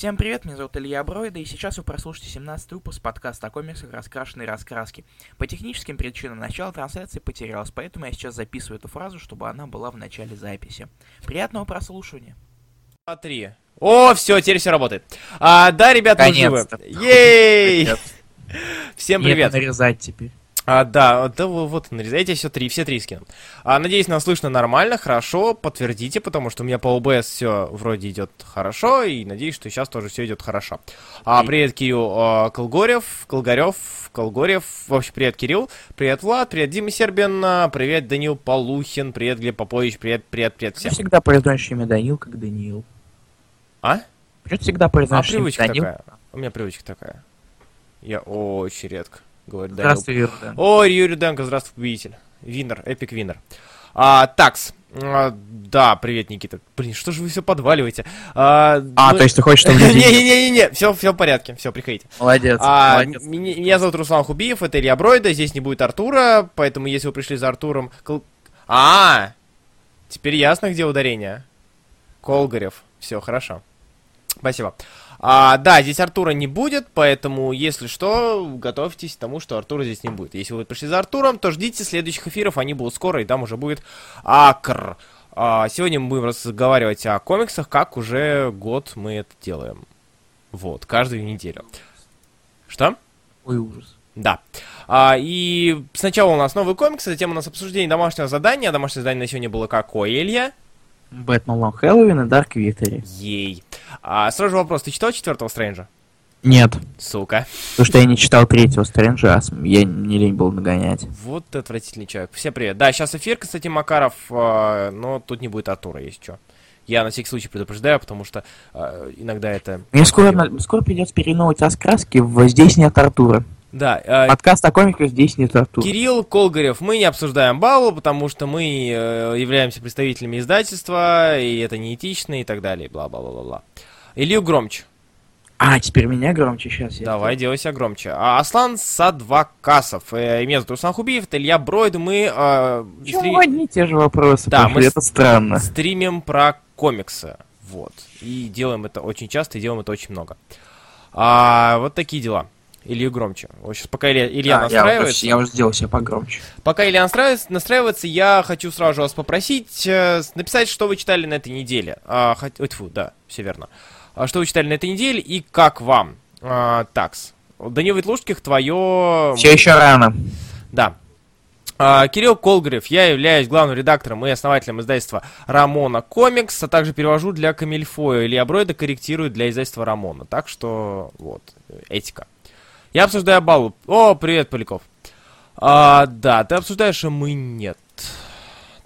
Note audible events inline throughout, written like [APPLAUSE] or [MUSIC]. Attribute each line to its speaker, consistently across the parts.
Speaker 1: Всем привет, меня зовут Илья Бройда, и сейчас вы прослушаете 17 выпуск подкаста о комиксах «Раскрашенные раскраски». По техническим причинам начало трансляции потерялось, поэтому я сейчас записываю эту фразу, чтобы она была в начале записи. Приятного прослушивания.
Speaker 2: Два, три. О, все, теперь все работает. А, да, ребята, мы живы.
Speaker 1: Наконец-то.
Speaker 2: Ей! [LAUGHS] Всем
Speaker 1: Нет,
Speaker 2: привет.
Speaker 1: нарезать теперь.
Speaker 2: А, да, да, во- вот, нарезайте все три, все три скину. А, надеюсь, нас слышно нормально, хорошо, подтвердите, потому что у меня по ОБС все вроде идет хорошо, и надеюсь, что сейчас тоже все идет хорошо. А, привет, Кирилл а, Колгорев, Колгорев, в общем, привет, Кирилл, привет, Влад, привет, Дима Сербин, а, привет, Данил Полухин, привет, Глеб Попович, привет, привет, привет
Speaker 1: Ты
Speaker 2: всем.
Speaker 1: всегда произносишь имя Данил, как Даниил.
Speaker 2: А?
Speaker 1: Почему ты всегда
Speaker 2: А
Speaker 1: произносишь имя
Speaker 2: привычка
Speaker 1: Данил?
Speaker 2: такая. У меня привычка такая. Я очень редко говорю Данил.
Speaker 1: Здравствуй, Юрден.
Speaker 2: О, Юрий Руденко, здравствуй, победитель. Winner, epic winner. А, такс. А, да, привет, Никита. Блин, что же вы все подваливаете? А,
Speaker 1: А,
Speaker 2: мы-
Speaker 1: то есть ты хочешь, чтобы люди... [LAUGHS]
Speaker 2: Не-не-не-не, все, все в порядке, все, приходите.
Speaker 1: Молодец,
Speaker 2: А,
Speaker 1: молодец.
Speaker 2: меня, меня зовут Руслан Хубиев, это Илья Бройда, здесь не будет Артура, поэтому если вы пришли за Артуром... Кол- А, теперь ясно, где ударение. Колгарев, все, хорошо. Спасибо. А, да, здесь Артура не будет, поэтому, если что, готовьтесь к тому, что Артура здесь не будет. Если вы пришли за Артуром, то ждите следующих эфиров, они будут скоро, и там уже будет Акр. А, сегодня мы будем разговаривать о комиксах, как уже год мы это делаем. Вот, каждую неделю. Что?
Speaker 1: Ой, ужас.
Speaker 2: Да. А, и сначала у нас новый комикс, затем у нас обсуждение домашнего задания. Домашнее задание на сегодня было какое, Илья?
Speaker 1: Бэтмен Лонг Хэллоуин и Дарк Виктори.
Speaker 2: Ей. А, сразу же вопрос, ты читал четвертого Стрэнджа?
Speaker 1: Нет,
Speaker 2: Сука.
Speaker 1: потому что я не читал третьего Стрэнджа, а я не лень был нагонять.
Speaker 2: Вот ты отвратительный человек. Всем привет. Да, сейчас эфир, кстати, Макаров, а, но тут не будет Артура, если что. Я на всякий случай предупреждаю, потому что а, иногда это...
Speaker 1: Мне скоро, скоро придется переименовывать раскраски в «Здесь нет Артура».
Speaker 2: Да, а,
Speaker 1: Подкаст о комиках «Здесь нет Артура».
Speaker 2: Кирилл Колгарев, мы не обсуждаем баллу, потому что мы э, являемся представителями издательства, и это неэтично, и так далее, бла-бла-бла-бла. Илью громче.
Speaker 1: А, теперь меня громче сейчас. я-
Speaker 2: Давай, делай себя громче. А, Аслан Садвакасов. Э, меня зовут Руслан Хубиев, это Илья Бройд, мы э,
Speaker 1: Чего
Speaker 2: стри-
Speaker 1: одни и те же вопросы
Speaker 2: Да,
Speaker 1: пошли?
Speaker 2: мы
Speaker 1: это странно.
Speaker 2: стримим про комиксы. Вот. И делаем это очень часто, и делаем это очень много. А, вот такие дела. Илью громче. Вот сейчас пока Илья, Илья
Speaker 1: А, я,
Speaker 2: настраивается.
Speaker 1: уже, я уже сделал себе погромче.
Speaker 2: Пока Илья настраивается, настраивается, я хочу сразу же вас попросить э, написать, что вы читали на этой неделе. А, хот- ой, тьфу, да, все верно. А, что вы читали на этой неделе и как вам? А, такс. Данил Ветлужских, твое...
Speaker 1: Все еще рано.
Speaker 2: Да. А, Кирилл Колгарев, я являюсь главным редактором и основателем издательства Рамона Комикс, а также перевожу для Камильфо. Илья Бройда корректирует для издательства Рамона. Так что, вот, э, этика. Я обсуждаю баллу. О, привет, Поляков. А, да, ты обсуждаешь, а мы нет.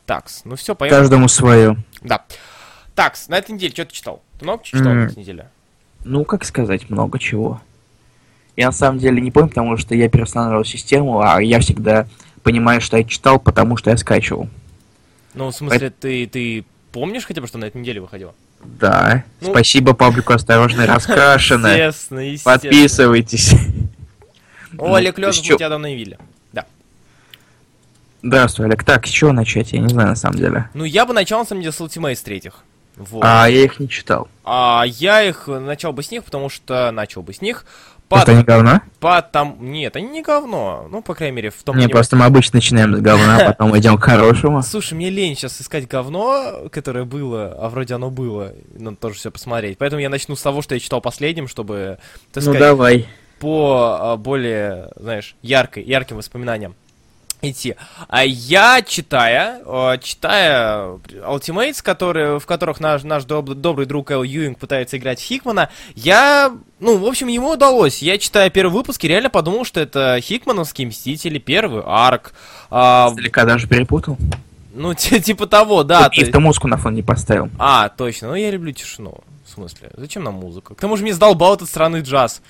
Speaker 2: Такс, ну все, поехали.
Speaker 1: Каждому свое.
Speaker 2: Да. Такс, на этой неделе что ты читал? Ты много читал на
Speaker 1: М.
Speaker 2: этой неделе?
Speaker 1: Ну, как сказать, много чего. Я на самом деле не помню, потому что я переустанавливал систему, а я всегда понимаю, что я читал, потому что я скачивал.
Speaker 2: Ну, в смысле, ты, ты помнишь хотя бы, что на этой неделе выходило?
Speaker 1: Да.
Speaker 2: Ну.
Speaker 1: Спасибо паблику «Осторожно, [LAUGHS] раскрашено».
Speaker 2: Естественно, естественно.
Speaker 1: Подписывайтесь.
Speaker 2: О,
Speaker 1: Ну,
Speaker 2: Олег
Speaker 1: чё-
Speaker 2: мы тебя давно не видели. Да.
Speaker 1: Здравствуй, Олег. Так, с чего начать? Я не знаю, на самом деле.
Speaker 2: Ну, я бы начал, на самом деле, с Ultimate третьих. Вот.
Speaker 1: А я их не читал.
Speaker 2: А я их начал бы с них, потому что начал бы с них.
Speaker 1: Потому что они говно?
Speaker 2: Потом... Нет, они не говно. Ну, по крайней мере, в том
Speaker 1: Не, просто мы обычно начинаем с говна, а потом идем к хорошему.
Speaker 2: Слушай, мне лень сейчас искать говно, которое было, а вроде оно было. Надо тоже все посмотреть. Поэтому я начну с того, что я читал последним, чтобы,
Speaker 1: Ну давай.
Speaker 2: По а, более, знаешь, яркой, ярким воспоминаниям идти. А я, читая, э, читая Ultimates, которые, в которых наш, наш доб- добрый друг Эл Юинг пытается играть Хикмана, я, ну, в общем, ему удалось. Я, читая первый выпуск, и реально подумал, что это Хикмановские Мстители, первый арк. А,
Speaker 1: Издалека даже перепутал.
Speaker 2: ну, [LAUGHS] ти- типа того, да.
Speaker 1: И ты музыку на фон не поставил.
Speaker 2: А, точно, ну я люблю тишину. В смысле, зачем нам музыка? К тому же мне сдолбал этот странный джаз.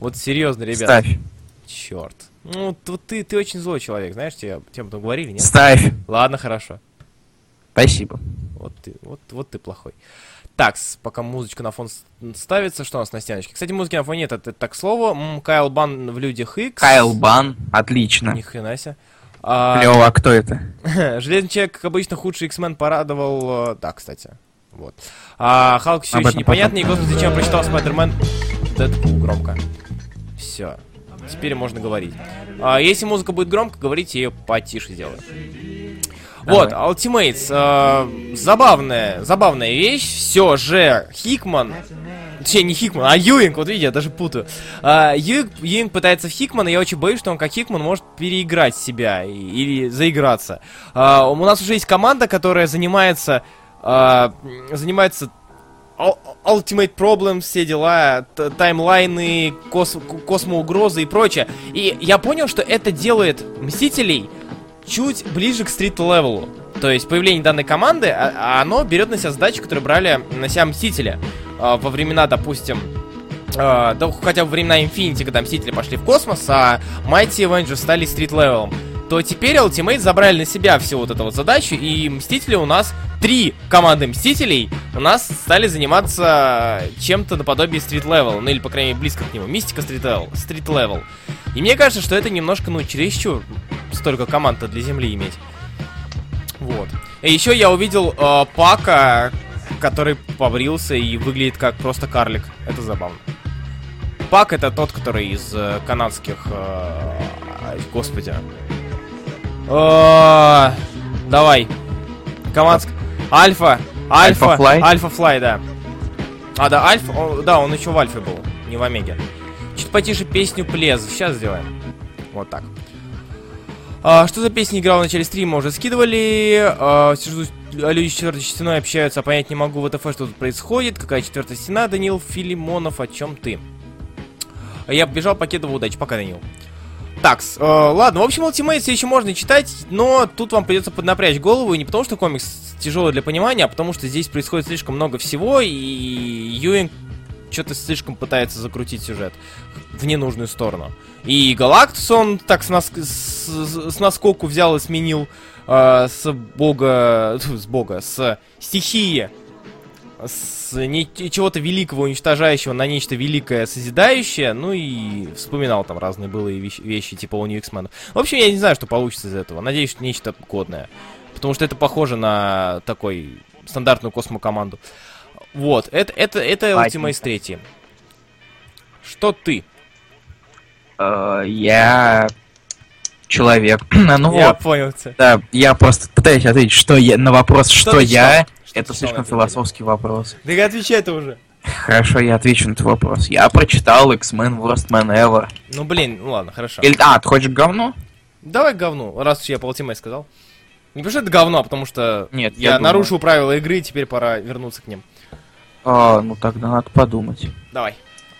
Speaker 2: Вот серьезно, ребят.
Speaker 1: Ставь.
Speaker 2: Черт. Ну, вот ты, ты очень злой человек, знаешь, тебе, тебе об этом говорили, нет?
Speaker 1: Ставь.
Speaker 2: Ладно, хорошо.
Speaker 1: Спасибо.
Speaker 2: Вот ты, вот, вот ты плохой. Так, пока музычка на фон ставится, что у нас на стеночке? Кстати, музыки на фоне нет, это, так к слову. М, Кайл Бан в Людях Икс.
Speaker 1: Кайл Бан. Отлично.
Speaker 2: Ни хрена себе. А,
Speaker 1: Клево, а кто это? [LAUGHS]
Speaker 2: Железный человек, как обычно, худший X-Men порадовал... э, Да, кстати. Вот. А Халк все
Speaker 1: Об
Speaker 2: еще
Speaker 1: этом
Speaker 2: непонятно, и господи, зачем прочитал Спайдермен Дэдпул громко. Все. Теперь можно говорить. А, если музыка будет громко, говорите, я ее потише сделаю. Вот, Ultimates. э, забавная, забавная вещь. Все же Хикман. Точнее, не Хикман, а Юинг, вот видите, я даже путаю. А, Юинг, Юинг пытается в Хикмана, и я очень боюсь, что он как Хикман может переиграть себя и- или заиграться. А, у нас уже есть команда, которая занимается м, занимается Ultimate Problems, все дела, таймлайны, кос- космоугрозы и прочее. И я понял, что это делает Мстителей чуть ближе к стрит-левелу. То есть появление данной команды, а- а оно берет на себя задачи, которые брали на себя Мстители. А, во времена, допустим, да хотя бы времена Infinity, когда Мстители пошли в космос, а Mighty Avengers стали street-level ом, то теперь Ultimate забрали на себя всю вот эту вот задачу, и Мстители у нас, три команды Мстителей у нас стали заниматься чем-то наподобие street-level, ну или, по крайней мере, близко к нему. Мистика street-level. И мне кажется, что это немножко, ну, чересчур столько команд для Земли иметь. Вот. И еще я увидел э, Пака, который побрился и выглядит как просто карлик. Это забавно. Пак это тот, который из э, канадских... э, господи. Давай. Командск... Альфа. Альфа.
Speaker 1: Альфа-флай?
Speaker 2: Альфа-флай, да. А, да, Альфа... о, да, он еще в Альфе был, не в Омеге. Чуть потише песню Плез. Сейчас сделаем. Вот так. А, что за песня играла в начале стрима, уже скидывали. А, сижу, люди с четвертой стеной общаются, а понять не могу, ВТФ, что тут происходит. Какая четвертая стена, Данил Филимонов, о чем ты? Я побежал, покедовал удачи, пока, Данил. Так, ладно, в общем, Ultimate еще можно читать, но тут вам придется поднапрячь голову, и не потому что комикс тяжелый для понимания, а потому что здесь происходит слишком много всего, и Юинг что-то слишком пытается закрутить сюжет в ненужную сторону. И Галактус он так с, нас, с, с наскоку взял и сменил э, с бога... [LAUGHS] С бога, с стихии с чего-то великого уничтожающего на нечто великое созидающее, ну и вспоминал там разные былые вещи, вещи типа у X-Men. В общем, я не знаю, что получится из этого. Надеюсь, что нечто годное. Потому что это похоже на такой стандартную космокоманду. Вот, это, это, это. Ultimate 3. Что ты?
Speaker 1: Э, Я человек. [CLEARS THROAT] ну
Speaker 2: я
Speaker 1: вот,
Speaker 2: понял тебя.
Speaker 1: да, я просто пытаюсь ответить, что я на вопрос, что,
Speaker 2: ты
Speaker 1: я.
Speaker 2: читал?
Speaker 1: Это слишком философский вопрос.
Speaker 2: Да отвечай-то уже.
Speaker 1: Хорошо, я отвечу на этот вопрос. Я прочитал X-Men Worst Man Ever.
Speaker 2: Ну блин, ну ладно, хорошо.
Speaker 1: Или, а, ты хочешь говно?
Speaker 2: Давай к говну, раз уж я по Ultimate сказал. Не потому что это говно, а потому что
Speaker 1: Нет,
Speaker 2: я,
Speaker 1: я думаю-
Speaker 2: нарушил правила игры, и теперь пора вернуться к ним.
Speaker 1: А, ну тогда надо подумать.
Speaker 2: Давай.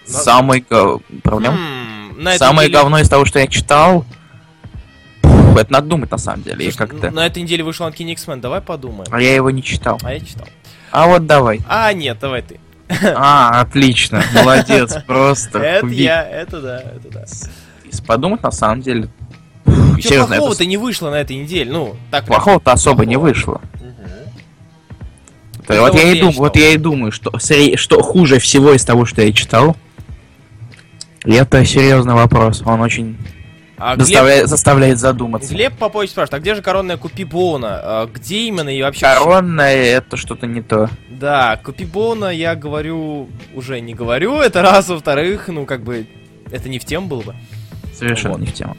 Speaker 2: Да.
Speaker 1: Самый гов... Проблем?
Speaker 2: М, на этой
Speaker 1: Самое
Speaker 2: неделе-
Speaker 1: говно из того, что я читал... Пф, это надо думать на самом деле.
Speaker 2: Слушай,
Speaker 1: как-то...
Speaker 2: На этой неделе вышел Uncanny X-Men, давай подумаем.
Speaker 1: А я его не читал.
Speaker 2: А я читал.
Speaker 1: А вот давай.
Speaker 2: А, нет, давай ты.
Speaker 1: А, отлично. Молодец. [LAUGHS] Просто.
Speaker 2: Это я, это да, это да.
Speaker 1: Если подумать, на самом деле...
Speaker 2: Чего плохого-то не вышло на этой неделе? Ну, так.
Speaker 1: Плохого-то особо не вышло.
Speaker 2: Это
Speaker 1: вот
Speaker 2: вот
Speaker 1: я и думаю, вот я и думаю, что, что хуже всего из того, что я читал. И это серьезный вопрос. Он очень
Speaker 2: А Глеб,
Speaker 1: заставляет, задуматься.
Speaker 2: Глеб Попович спрашивает, а где же коронная Купи Боуна? А где именно и вообще...
Speaker 1: Коронное это что-то не то.
Speaker 2: Да, Купи Боуна я говорю, уже не говорю, это раз, во-вторых, ну, как бы, это не в тему было бы.
Speaker 1: Совершенно
Speaker 2: Вот.
Speaker 1: не в тему.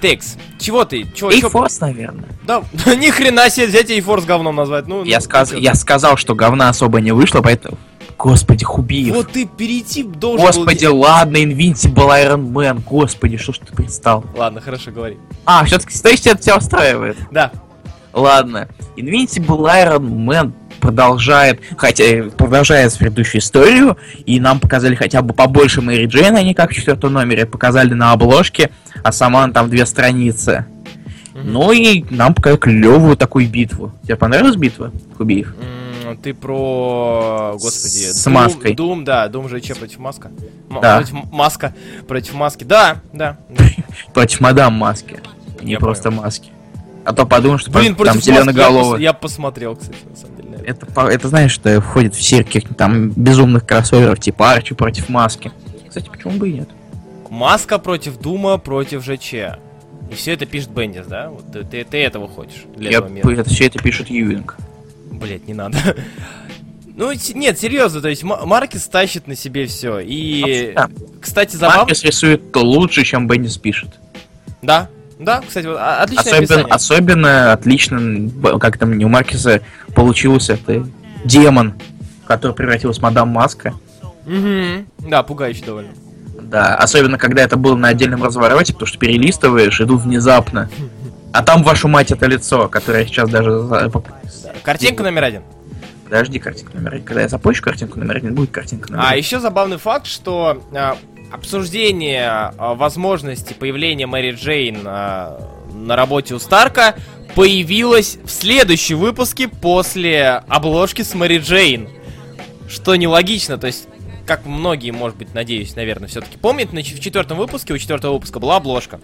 Speaker 2: Текс, чего ты? Чего,
Speaker 1: И
Speaker 2: чё-
Speaker 1: наверное.
Speaker 2: Да, [LAUGHS] ни хрена себе взять и форс говном назвать. Ну,
Speaker 1: Я,
Speaker 2: ну,
Speaker 1: сказ... я сказал, что говна особо не вышло, поэтому... Господи, Хубиев.
Speaker 2: Вот ты перейти должен был
Speaker 1: Господи,
Speaker 2: де-
Speaker 1: ладно, Invincible Iron Man. Господи, что ж ты пристал?
Speaker 2: Ладно, хорошо, говори.
Speaker 1: А, все-таки, то есть это тебя устраивает?
Speaker 2: Да.
Speaker 1: Ладно. Invincible Iron Man продолжает, хотя э, продолжает предыдущую историю, и нам показали хотя бы побольше Мэри Джейн, не как в четвертом номере, показали на обложке, а сама она там две страницы.
Speaker 2: Мгм.
Speaker 1: Ну и нам показали клевую такую битву. Тебе понравилась битва, Хубиев?
Speaker 2: М, Ты про... Господи.
Speaker 1: С
Speaker 2: Doom-
Speaker 1: маской.
Speaker 2: Doom, да, Doom же че против маска?
Speaker 1: Да.
Speaker 2: Против маска. Против маски. Да, да. [LAUGHS]
Speaker 1: Против мадам Маски. Не
Speaker 2: Я
Speaker 1: просто Маски. А то подумал, что
Speaker 2: Блин,
Speaker 1: там
Speaker 2: я,
Speaker 1: зеленоголовый.
Speaker 2: пос- я посмотрел, кстати, на самом деле. это.
Speaker 1: Это, знаешь, что входит в каких-то там безумных кроссоверов, типа Арчи против Маски. Кстати, почему бы и нет?
Speaker 2: Маска против Дума против ЖЧ. И все это пишет Бендис, да? Вот ты, ты, ты этого хочешь для
Speaker 1: Я,
Speaker 2: этого мира.
Speaker 1: это, все это пишет Юинг.
Speaker 2: Блять, не надо. [LAUGHS] Ну, нет, серьезно, то есть Ма- Маркес тащит на себе все. И,
Speaker 1: Да.
Speaker 2: кстати, забавно...
Speaker 1: Маркес рисует лучше, чем Беннис пишет.
Speaker 2: Да, да, кстати, вот, а- отличное
Speaker 1: Особенно,
Speaker 2: описание.
Speaker 1: особенно отлично, как там у Маркеса получился это демон, который превратился в мадам Маска.
Speaker 2: Мгм. Да, пугающе довольно.
Speaker 1: Да, особенно когда это было на отдельном развороте, потому что перелистываешь, иду внезапно. [LAUGHS] А там, вашу мать, это лицо, которое я сейчас даже...
Speaker 2: Картинка номер один.
Speaker 1: Подожди, картинка номер один. Когда я запущу картинку номер один, будет картинка номер
Speaker 2: А
Speaker 1: один.
Speaker 2: еще забавный факт, что а, обсуждение а, возможности появления Мэри Джейн а, на работе у Старка появилось в следующем выпуске после обложки с Мэри Джейн. Что нелогично, то есть, как многие, может быть, надеюсь, наверное, все-таки помнят, в четвертом выпуске, у четвертого выпуска была обложка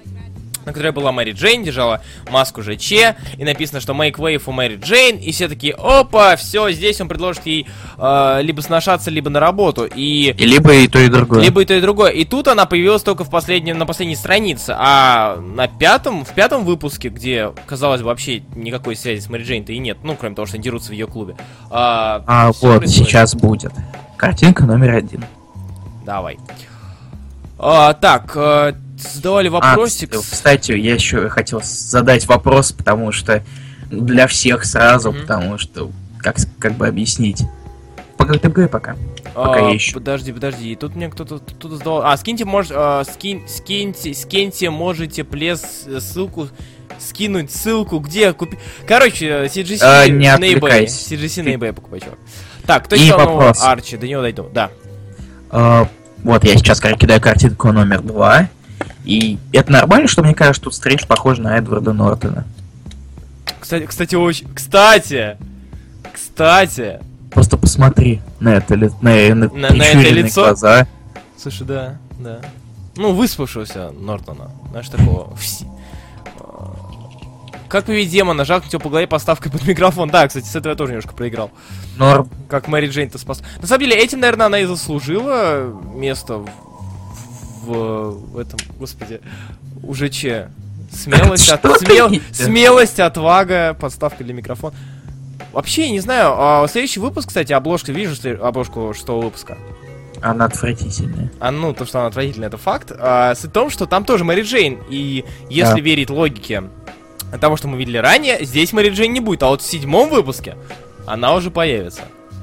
Speaker 2: на которой была Мэри Джейн, держала маску ЖЧ, и написано, что make way for Мэри Джейн, и все такие, опа, все, здесь он предложит ей э, либо сношаться, либо на работу, и...
Speaker 1: И либо и то, и другое.
Speaker 2: Либо и то, и другое. И тут она появилась только в последнем, на последней странице. А на пятом, в пятом выпуске, где, казалось бы, вообще никакой связи с Мэри Джейн-то и нет, ну, кроме того, что они дерутся в ее клубе. А,
Speaker 1: А вот,
Speaker 2: происходит.
Speaker 1: сейчас будет. Картинка номер один.
Speaker 2: Давай. А, так, э, задавали
Speaker 1: А,
Speaker 2: вопросик.
Speaker 1: кс- кстати, я еще хотел задать вопрос, потому что для всех сразу,
Speaker 2: Мгм.
Speaker 1: потому что как, как бы объяснить. По ГТГ пока. пока
Speaker 2: А,
Speaker 1: я ищу.
Speaker 2: Подожди, подожди, тут мне кто-то задавал. А, скиньте, мож, а, скин, скиньте, скиньте, можете плес э, ссылку скинуть ссылку, где купить. Короче, э, CGC
Speaker 1: А, не
Speaker 2: на eBay. CGC на eBay покупай, чувак. Так, кто еще. Арчи? До него дойду. Да.
Speaker 1: А, вот я сейчас кидаю картинку номер два. И это нормально, что мне кажется, тут Стрэндж похож на Эдварда Нортона.
Speaker 2: Кстати, кстати, очень. Кстати! Кстати!
Speaker 1: Просто посмотри на это ли- на, на,
Speaker 2: На- на это лицо?
Speaker 1: глаза.
Speaker 2: Слушай, да, да. Ну, выспавшегося Нортона. Знаешь, такого. Как победить демона? Жахнуть его по голове поставкой под микрофон. Да, кстати, с этого я тоже немножко проиграл.
Speaker 1: Норм.
Speaker 2: Как Мэри Джейн-то спас. На самом деле, этим, наверное, она и заслужила место в, в, в этом, господи, уже че. Смелость, от, [LAUGHS] смел- смелость, отвага, подставка для микрофона. Вообще, не знаю, а следующий выпуск, кстати, обложка, сле- обложку шестого выпуска?
Speaker 1: Она отвратительная.
Speaker 2: А ну, то, что она отвратительная, это факт. А, суть в том, что там тоже Мэри Джейн. И если
Speaker 1: Да.
Speaker 2: верить логике того, что мы видели ранее, здесь Мэри Джейн не будет. А вот в седьмом выпуске она уже появится.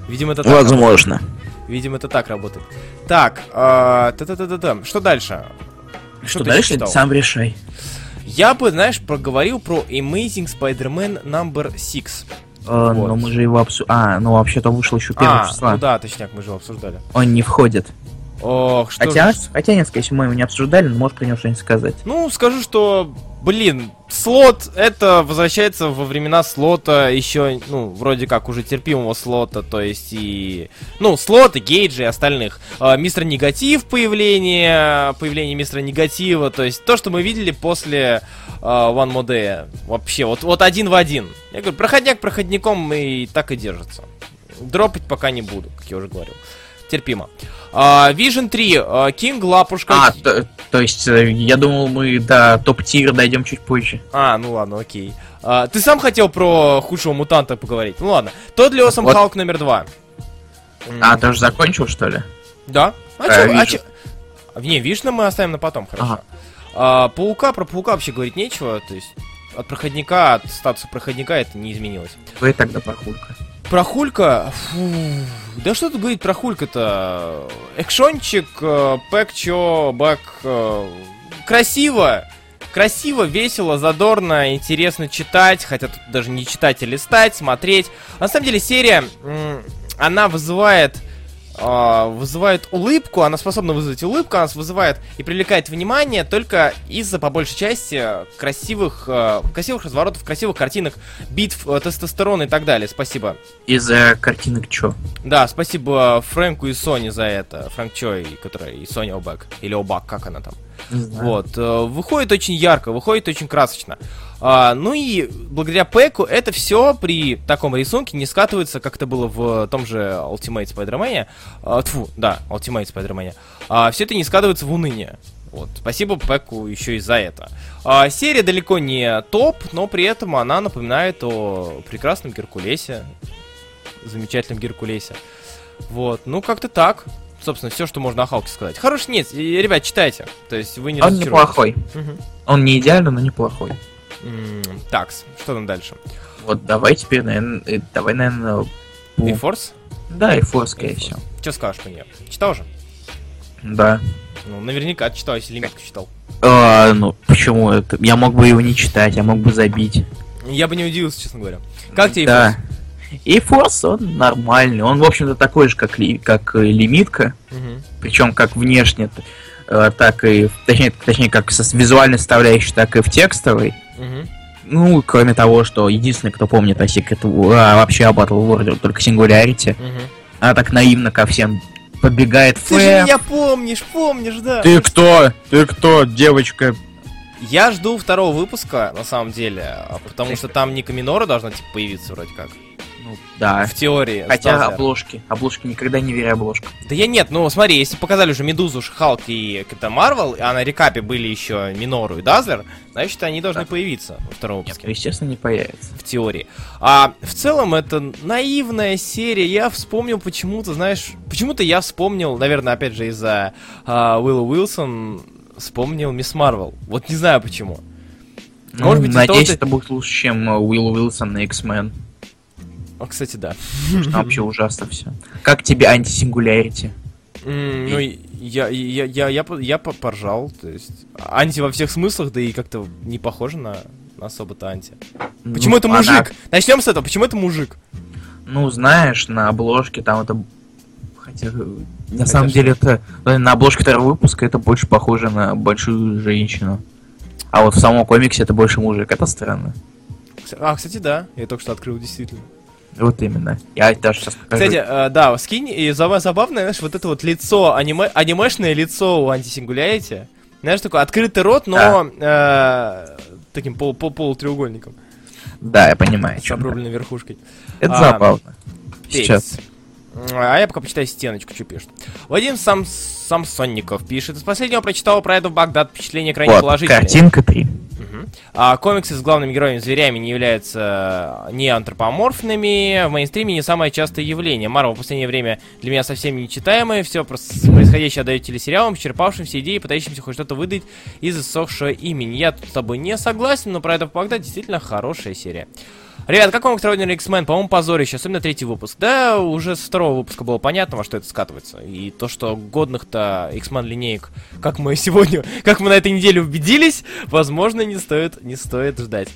Speaker 2: Видимо, это так,
Speaker 1: Возможно.
Speaker 2: Видимо, это так работает. Так, а, та-та-та-та-та. что дальше?
Speaker 1: Что,
Speaker 2: ты
Speaker 1: дальше?
Speaker 2: читал?
Speaker 1: Сам решай.
Speaker 2: Я бы, знаешь, проговорил про Amazing Spider-Man Number 6.
Speaker 1: Э,
Speaker 2: Вот.
Speaker 1: Но мы же его обсу... А, ну вообще-то вышел еще 1
Speaker 2: А,
Speaker 1: числа.
Speaker 2: ну да, точняк, мы же его обсуждали.
Speaker 1: Он не входит.
Speaker 2: Ох, что
Speaker 1: хотя,
Speaker 2: же-
Speaker 1: хотя нет, скорее всего, мы его не обсуждали, но можешь про него что-нибудь сказать.
Speaker 2: Ну, скажу, что, блин, слот это возвращается во времена слота еще, ну, вроде как уже терпимого слота, то есть и, ну, слота, гейджи и остальных. А, Мистер Негатив появление, появление Мистера Негатива, то есть то, что мы видели после а, One More Day. Вообще, вот, вот один в один. Я говорю, проходняк проходником и так и держится. Дропать пока не буду, как я уже говорил. Терпимо. А, Vision 3, а, King Лапушка.
Speaker 1: А, то, есть, э, я думал, мы до топ-тира дойдем чуть позже.
Speaker 2: А, ну ладно, окей. А, ты сам хотел про худшего мутанта поговорить? Ну ладно. Тот ли Осом
Speaker 1: Вот.
Speaker 2: Халк номер два?
Speaker 1: А, ты уже закончил, что ли?
Speaker 2: Да? А
Speaker 1: А,
Speaker 2: чё, а чё- Не, Вишна мы оставим на потом, хорошо.
Speaker 1: Ага.
Speaker 2: А, паука, про паука вообще говорить нечего, то есть от проходника, от статуса проходника это не изменилось.
Speaker 1: Вы тогда прохулька.
Speaker 2: Про Хулька, фу, да что тут говорить про Хулька-то? Экшончик, э, Пэкчо, Бэк, э, красиво, красиво, весело, задорно, интересно читать, хотя тут даже не читать, а листать, смотреть. На самом деле серия, она вызывает а, вызывает улыбку, она способна вызвать улыбку, она вызывает и привлекает внимание только из-за, по большей части, красивых, э, красивых разворотов, красивых картинок, битв, э, тестостерона и так далее. Спасибо.
Speaker 1: Из-за картинок чё?
Speaker 2: Да, спасибо Фрэнку и Соне за это. Фрэнк Чой, которая и Соня Обак. Или Обак, как она там. Вот. э, Выходит очень ярко, выходит очень красочно. А, ну и благодаря Пэку это все при таком рисунке не скатывается, как это было в том же Ultimate Spider-Man. А, тьфу, да, Ultimate Spider-Man. А, все это не скатывается в уныние. Вот. Спасибо Пэку еще и за это. А, серия далеко не топ, но при этом она напоминает о прекрасном Геркулесе. замечательном Геркулесе. Вот, ну как-то так. Собственно, все, что можно о Халке сказать. Хорош, нет, ребят, читайте. То есть вы не
Speaker 1: Он неплохой.
Speaker 2: Мгм.
Speaker 1: Он не идеальный, но неплохой.
Speaker 2: М, Такс, что там дальше?
Speaker 1: Вот давай теперь, наверное, давай, наверное,
Speaker 2: И
Speaker 1: Ну.
Speaker 2: Форс?
Speaker 1: да, и фор, скорее всего.
Speaker 2: Что скажешь мне? Читал же?
Speaker 1: Да.
Speaker 2: Ну, наверняка читал, если лимитку читал.
Speaker 1: А, ну, почему это? Я мог бы его не читать, я мог бы забить.
Speaker 2: Я бы не удивился, честно говоря. Как тебе
Speaker 1: Да. И форс, он нормальный. Он, в общем-то, такой же, как, ли, как э, лимитка.
Speaker 2: Мгм.
Speaker 1: Причем как внешне, э, так и, точнее, точнее, как со визуальной составляющей, так и в текстовой.
Speaker 2: Мгм.
Speaker 1: Ну, кроме того, что единственный, кто помнит о Secret War, а вообще о Battle World, только Singularity,
Speaker 2: Мгм.
Speaker 1: она так наивно ко всем подбегает.
Speaker 2: Ты же
Speaker 1: «Фэ,
Speaker 2: меня помнишь, помнишь, да.
Speaker 1: Ты кто? Ты кто, девочка?
Speaker 2: Я жду второго выпуска, на самом деле, а, потому что там Ника Минора должна типа появиться вроде как.
Speaker 1: Ну, да.
Speaker 2: В теории.
Speaker 1: Хотя
Speaker 2: Дазлером.
Speaker 1: обложки. Обложки никогда не верю обложкам.
Speaker 2: Да я нет, ну смотри, если показали уже Медузу, Халк и Капитан Марвел, а на рекапе были еще Минору и Дазлер, значит они должны
Speaker 1: Да.
Speaker 2: появиться во втором
Speaker 1: Нет,
Speaker 2: выпуске.
Speaker 1: ну, естественно, не появится.
Speaker 2: в теории. А в целом это наивная серия. Я вспомнил почему-то, знаешь, почему-то я вспомнил, наверное, опять же из-за а, Уилла Уилсон, вспомнил Мисс Марвел. Вот не знаю почему.
Speaker 1: Ну,
Speaker 2: Может быть, из-за того,
Speaker 1: надеюсь, это будет лучше, чем э, Уилл Уилсон на X-Men.
Speaker 2: А, кстати, да.
Speaker 1: Там вообще ужасно все. Как тебе антисингулярити?
Speaker 2: Ну, я, я, я, я, я по- поржал, то есть анти во всех смыслах, да и как-то не похоже на, на особо-то анти. Почему
Speaker 1: Ну,
Speaker 2: это
Speaker 1: она-
Speaker 2: мужик? Начнем с этого. Почему это мужик?
Speaker 1: Ну, знаешь, на обложке там это... Хотя, э, на
Speaker 2: Хотя
Speaker 1: самом
Speaker 2: что?
Speaker 1: деле, это... э, На обложке второго выпуска это больше похоже на большую женщину. А вот в самом комиксе это больше мужик. Это странно.
Speaker 2: А, кстати, да. Я только что открыл, действительно.
Speaker 1: Вот именно. Я даже сейчас покажу.
Speaker 2: Кстати, э, да, скинь, и зав- забавное, знаешь, вот это вот лицо, аниме, анимешное лицо у антисингулярити. Знаешь, такой открытый рот, но э, таким пол, пол- полутреугольником,
Speaker 1: Да, я понимаю,
Speaker 2: с обрубленной верхушкой.
Speaker 1: Это
Speaker 2: А,
Speaker 1: забавно. Сейчас.
Speaker 2: А я пока почитаю стеночку, что пишет. Вадим сам Самсонников пишет. Из последнего прочитал про это Багдад. Впечатление крайне
Speaker 1: Вот,
Speaker 2: положительное.
Speaker 1: картинка 3.
Speaker 2: Мгм. А комиксы с главными героями-зверями не являются не антропоморфными. В мейнстриме не самое частое явление. Марвел в последнее время для меня совсем нечитаемое. Все происходящее отдает телесериалам, исчерпавшим все идеи, пытающимся хоть что-то выдать из иссохшего имени. Я тут с тобой не согласен, но про это Багдад действительно хорошая серия. Ребят, как вам Extraordinary X-Men? По-моему, позорище, особенно третий выпуск. Да, уже с второго выпуска было понятно, во что это скатывается. И то, что годных-то X-Men линеек, как мы [LAUGHS] сегодня, как мы на этой неделе убедились, возможно, не стоит, не стоит ждать.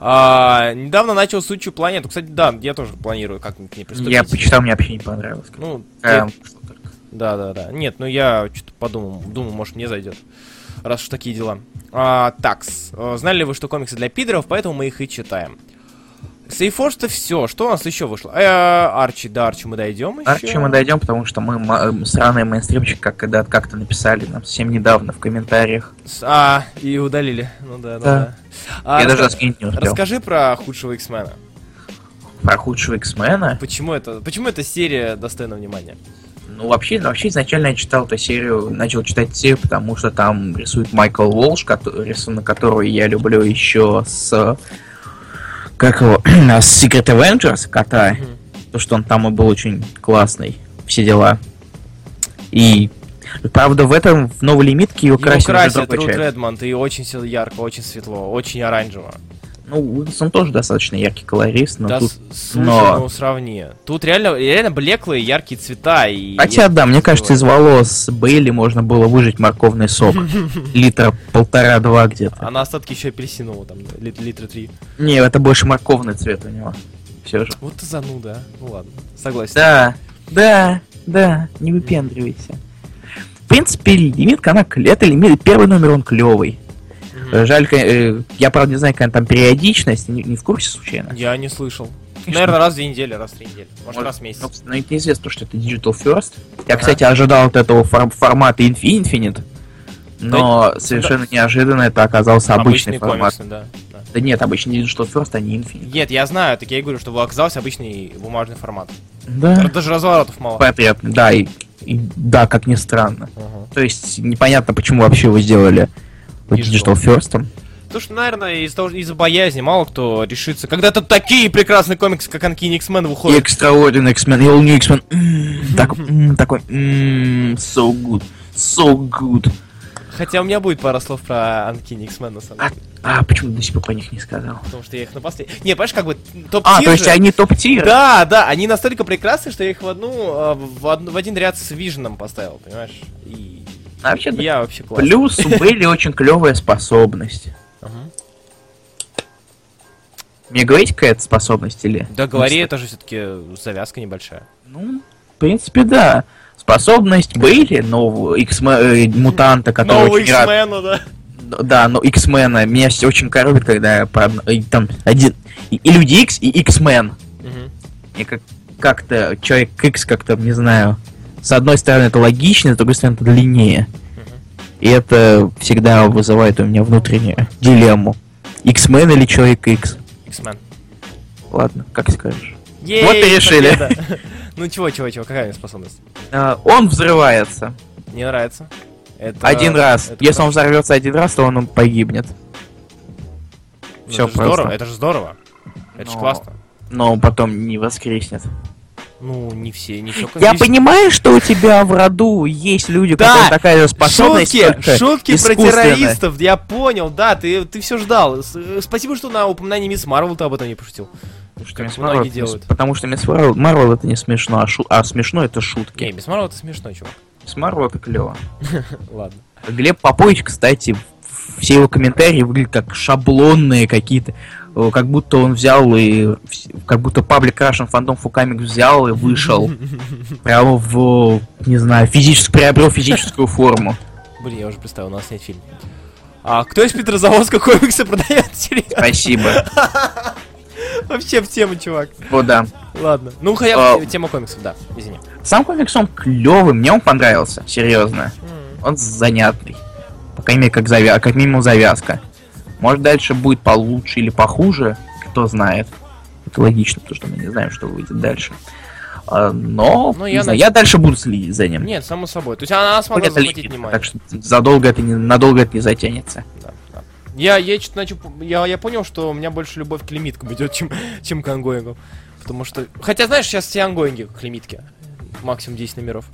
Speaker 2: А, недавно начал сучью планету. Кстати, да, я тоже планирую как-нибудь к ней приступить.
Speaker 1: Я почитал, мне вообще не понравилось.
Speaker 2: Ну,
Speaker 1: Эм,
Speaker 2: да, да, да. Нет, ну я что-то подумал, думаю, может мне зайдет. Раз уж такие дела. А, такс. Э, Знали ли вы, что комиксы для пидоров, поэтому мы их и читаем. Сейфорс-то все. Что у нас еще вышло? Э, Арчи, до Арчи мы дойдем еще.
Speaker 1: Арчи мы дойдем, потому что мы ма- э, сраные мейнстримчик, как когда как-то написали нам совсем недавно в комментариях.
Speaker 2: С- А, и удалили. Ну да, да,
Speaker 1: Да.
Speaker 2: да. А,
Speaker 1: Я даже раскинуть не успел.
Speaker 2: Расскажи про худшего X-мена.
Speaker 1: Про худшего X-мена.
Speaker 2: Почему это, почему эта серия достойна внимания?
Speaker 1: Ну, вообще, вообще, изначально я читал эту серию, начал читать серию, потому что там рисует Майкл Волш, кото- рисунок которого я люблю еще с... Как его? [CLEARS THROAT] с Secret Avengers, кота. То, что он там и был очень классный. Все дела. И... Правда, в этом, в новой лимитке его
Speaker 2: Его
Speaker 1: красит.
Speaker 2: Редмонд, и очень ярко, очень светло, очень оранжево.
Speaker 1: Ну, Уилсон тоже достаточно яркий колорист, но
Speaker 2: да,
Speaker 1: тут...
Speaker 2: слушай,
Speaker 1: но-
Speaker 2: ну сравни. Тут реально, реально блеклые, яркие цвета. И
Speaker 1: Хотя, да, мне кажется, из волос Бейли можно было выжать морковный сок. [LAUGHS] Литра полтора-два где-то.
Speaker 2: А на остатки еще апельсинового, там, лит- литра три.
Speaker 1: Не, это больше морковный цвет у него. Все же.
Speaker 2: Вот ты зануда, а. Ну ладно, согласен.
Speaker 1: Да, да, да, не выпендривайся. В принципе, лимитка, она это лимит, первый номер он клевый.
Speaker 2: Мгм.
Speaker 1: Жаль, э, я правда не знаю, какая там периодичность, не, не в курсе случайно.
Speaker 2: Я не слышал.
Speaker 1: Конечно.
Speaker 2: Наверное, раз в две недели, раз в три недели. Может,
Speaker 1: Может,
Speaker 2: раз в месяц.
Speaker 1: Ну, Но это неизвестно, что это Digital First. Я,
Speaker 2: Ага.
Speaker 1: кстати, ожидал от этого фор- формата Infi- Infinite, но совершенно неожиданно это оказался обычный, формат.
Speaker 2: комиксный, да. да.
Speaker 1: Да нет, обычный Digital First, а не Infinite.
Speaker 2: Нет, я знаю, так я и говорю, что оказался обычный бумажный формат.
Speaker 1: Да.
Speaker 2: Даже разворотов мало.
Speaker 1: Поэтому, да, и, и да, как ни странно.
Speaker 2: Ага.
Speaker 1: То есть непонятно, почему вообще его сделали
Speaker 2: И
Speaker 1: Digital First.
Speaker 2: Потому что, наверное, из-за того- из-за боязни мало кто решится. Когда-то такие прекрасные комиксы, как Uncanny X-Men, выходят.
Speaker 1: Extraordinary X-Men, и All New X-Men. так- м, Такой, м, so good, so good.
Speaker 2: Хотя у меня будет пара слов про Uncanny X-Men, на самом
Speaker 1: А,
Speaker 2: деле.
Speaker 1: а почему ты до сих пор про них не сказал?
Speaker 2: Потому что я их на последний... Не, понимаешь, как бы топ
Speaker 1: А, то есть они топ-тир?
Speaker 2: Да, да, они настолько прекрасны, что я их в одну, э, в, одну- в один ряд с Виженом поставил, понимаешь? И
Speaker 1: А вообще,
Speaker 2: я вообще классный.
Speaker 1: Плюс [LAUGHS] у Бейли очень клевая способность. Мне говорить, какая это способность или?
Speaker 2: Да говори, это же все-таки завязка небольшая.
Speaker 1: Ну, в принципе, да. Способность Бейли, нового X-мутанта, который
Speaker 2: Новый
Speaker 1: очень рад-
Speaker 2: X-Men, да.
Speaker 1: Да, но X-мена меня очень коробит, когда я там один... И, Люди X, и X-мен.
Speaker 2: Мгм.
Speaker 1: И как, как-то Человек X как-то, не знаю, с одной стороны это логично, с другой стороны это длиннее. И это всегда вызывает у меня внутреннюю дилемму. X-мен или Человек X?
Speaker 2: X-Men.
Speaker 1: Ладно, как скажешь.
Speaker 2: Ей,
Speaker 1: Вот и решили. [LAUGHS]
Speaker 2: Ну чего, чего, чего, какая способность?
Speaker 1: А, он взрывается.
Speaker 2: Не нравится. Это-
Speaker 1: один раз.
Speaker 2: это
Speaker 1: Если он взорвется один раз, то он погибнет.
Speaker 2: Ну,
Speaker 1: всё
Speaker 2: это же
Speaker 1: просто.
Speaker 2: здорово, это же здорово. Это же
Speaker 1: Но-
Speaker 2: классно.
Speaker 1: Но потом не воскреснет.
Speaker 2: Ну, не все, не все.
Speaker 1: Я понимаю, что у тебя в роду есть люди,
Speaker 2: Да,
Speaker 1: которых такая же способность.
Speaker 2: Шутки, шутки про террористов, я понял, да, ты, ты все ждал. Э, Спасибо, что на упоминание Мисс Марвел ты об этом не пошутил.
Speaker 1: Потому что Марвел
Speaker 2: делают.
Speaker 1: Потому что Мисс Марвел, Марвел это не смешно, а, шу- а смешно это шутки.
Speaker 2: Не, Мисс Марвел это смешно, чувак.
Speaker 1: Мисс Марвел это клево. [LAUGHS]
Speaker 2: Ладно.
Speaker 1: Глеб Попович, кстати, в- все его комментарии выглядят как шаблонные какие-то. Как будто он взял и... Как будто паблик Russian Fandom Comics взял и вышел. [LAUGHS] Прямо в... Не знаю, физически приобрел физическую форму.
Speaker 2: Блин, я уже представил, у нас нет фильма. А кто из Петрозаводска комиксы продает? Серьезно?
Speaker 1: Спасибо. [LAUGHS]
Speaker 2: Вообще в тему, чувак.
Speaker 1: Вот да.
Speaker 2: Ладно. Ну, хотя бы
Speaker 1: А.
Speaker 2: тема комиксов, да. Извини.
Speaker 1: Сам комикс, он клевый, мне он понравился, серьезно. Он занятный. По крайней мере, как, завя... как минимум завязка. Может, дальше будет получше или похуже, кто знает. Это логично, потому что мы не знаем, что выйдет дальше. А, Но,
Speaker 2: Ну,
Speaker 1: не
Speaker 2: я
Speaker 1: знаю,
Speaker 2: нач-
Speaker 1: я дальше буду следить за ним.
Speaker 2: Нет, само собой. То есть она смогла
Speaker 1: Хоть это
Speaker 2: захватить внимание.
Speaker 1: так что задолго это не, надолго это не затянется.
Speaker 2: Да, да. Я, я что-то начал... Я, я понял, что у меня больше любовь к лимиткам идет, чем, [LAUGHS] чем к ангоингам. Потому что... Хотя, знаешь, сейчас все ongoing и к лимитке. Максимум 10 номеров.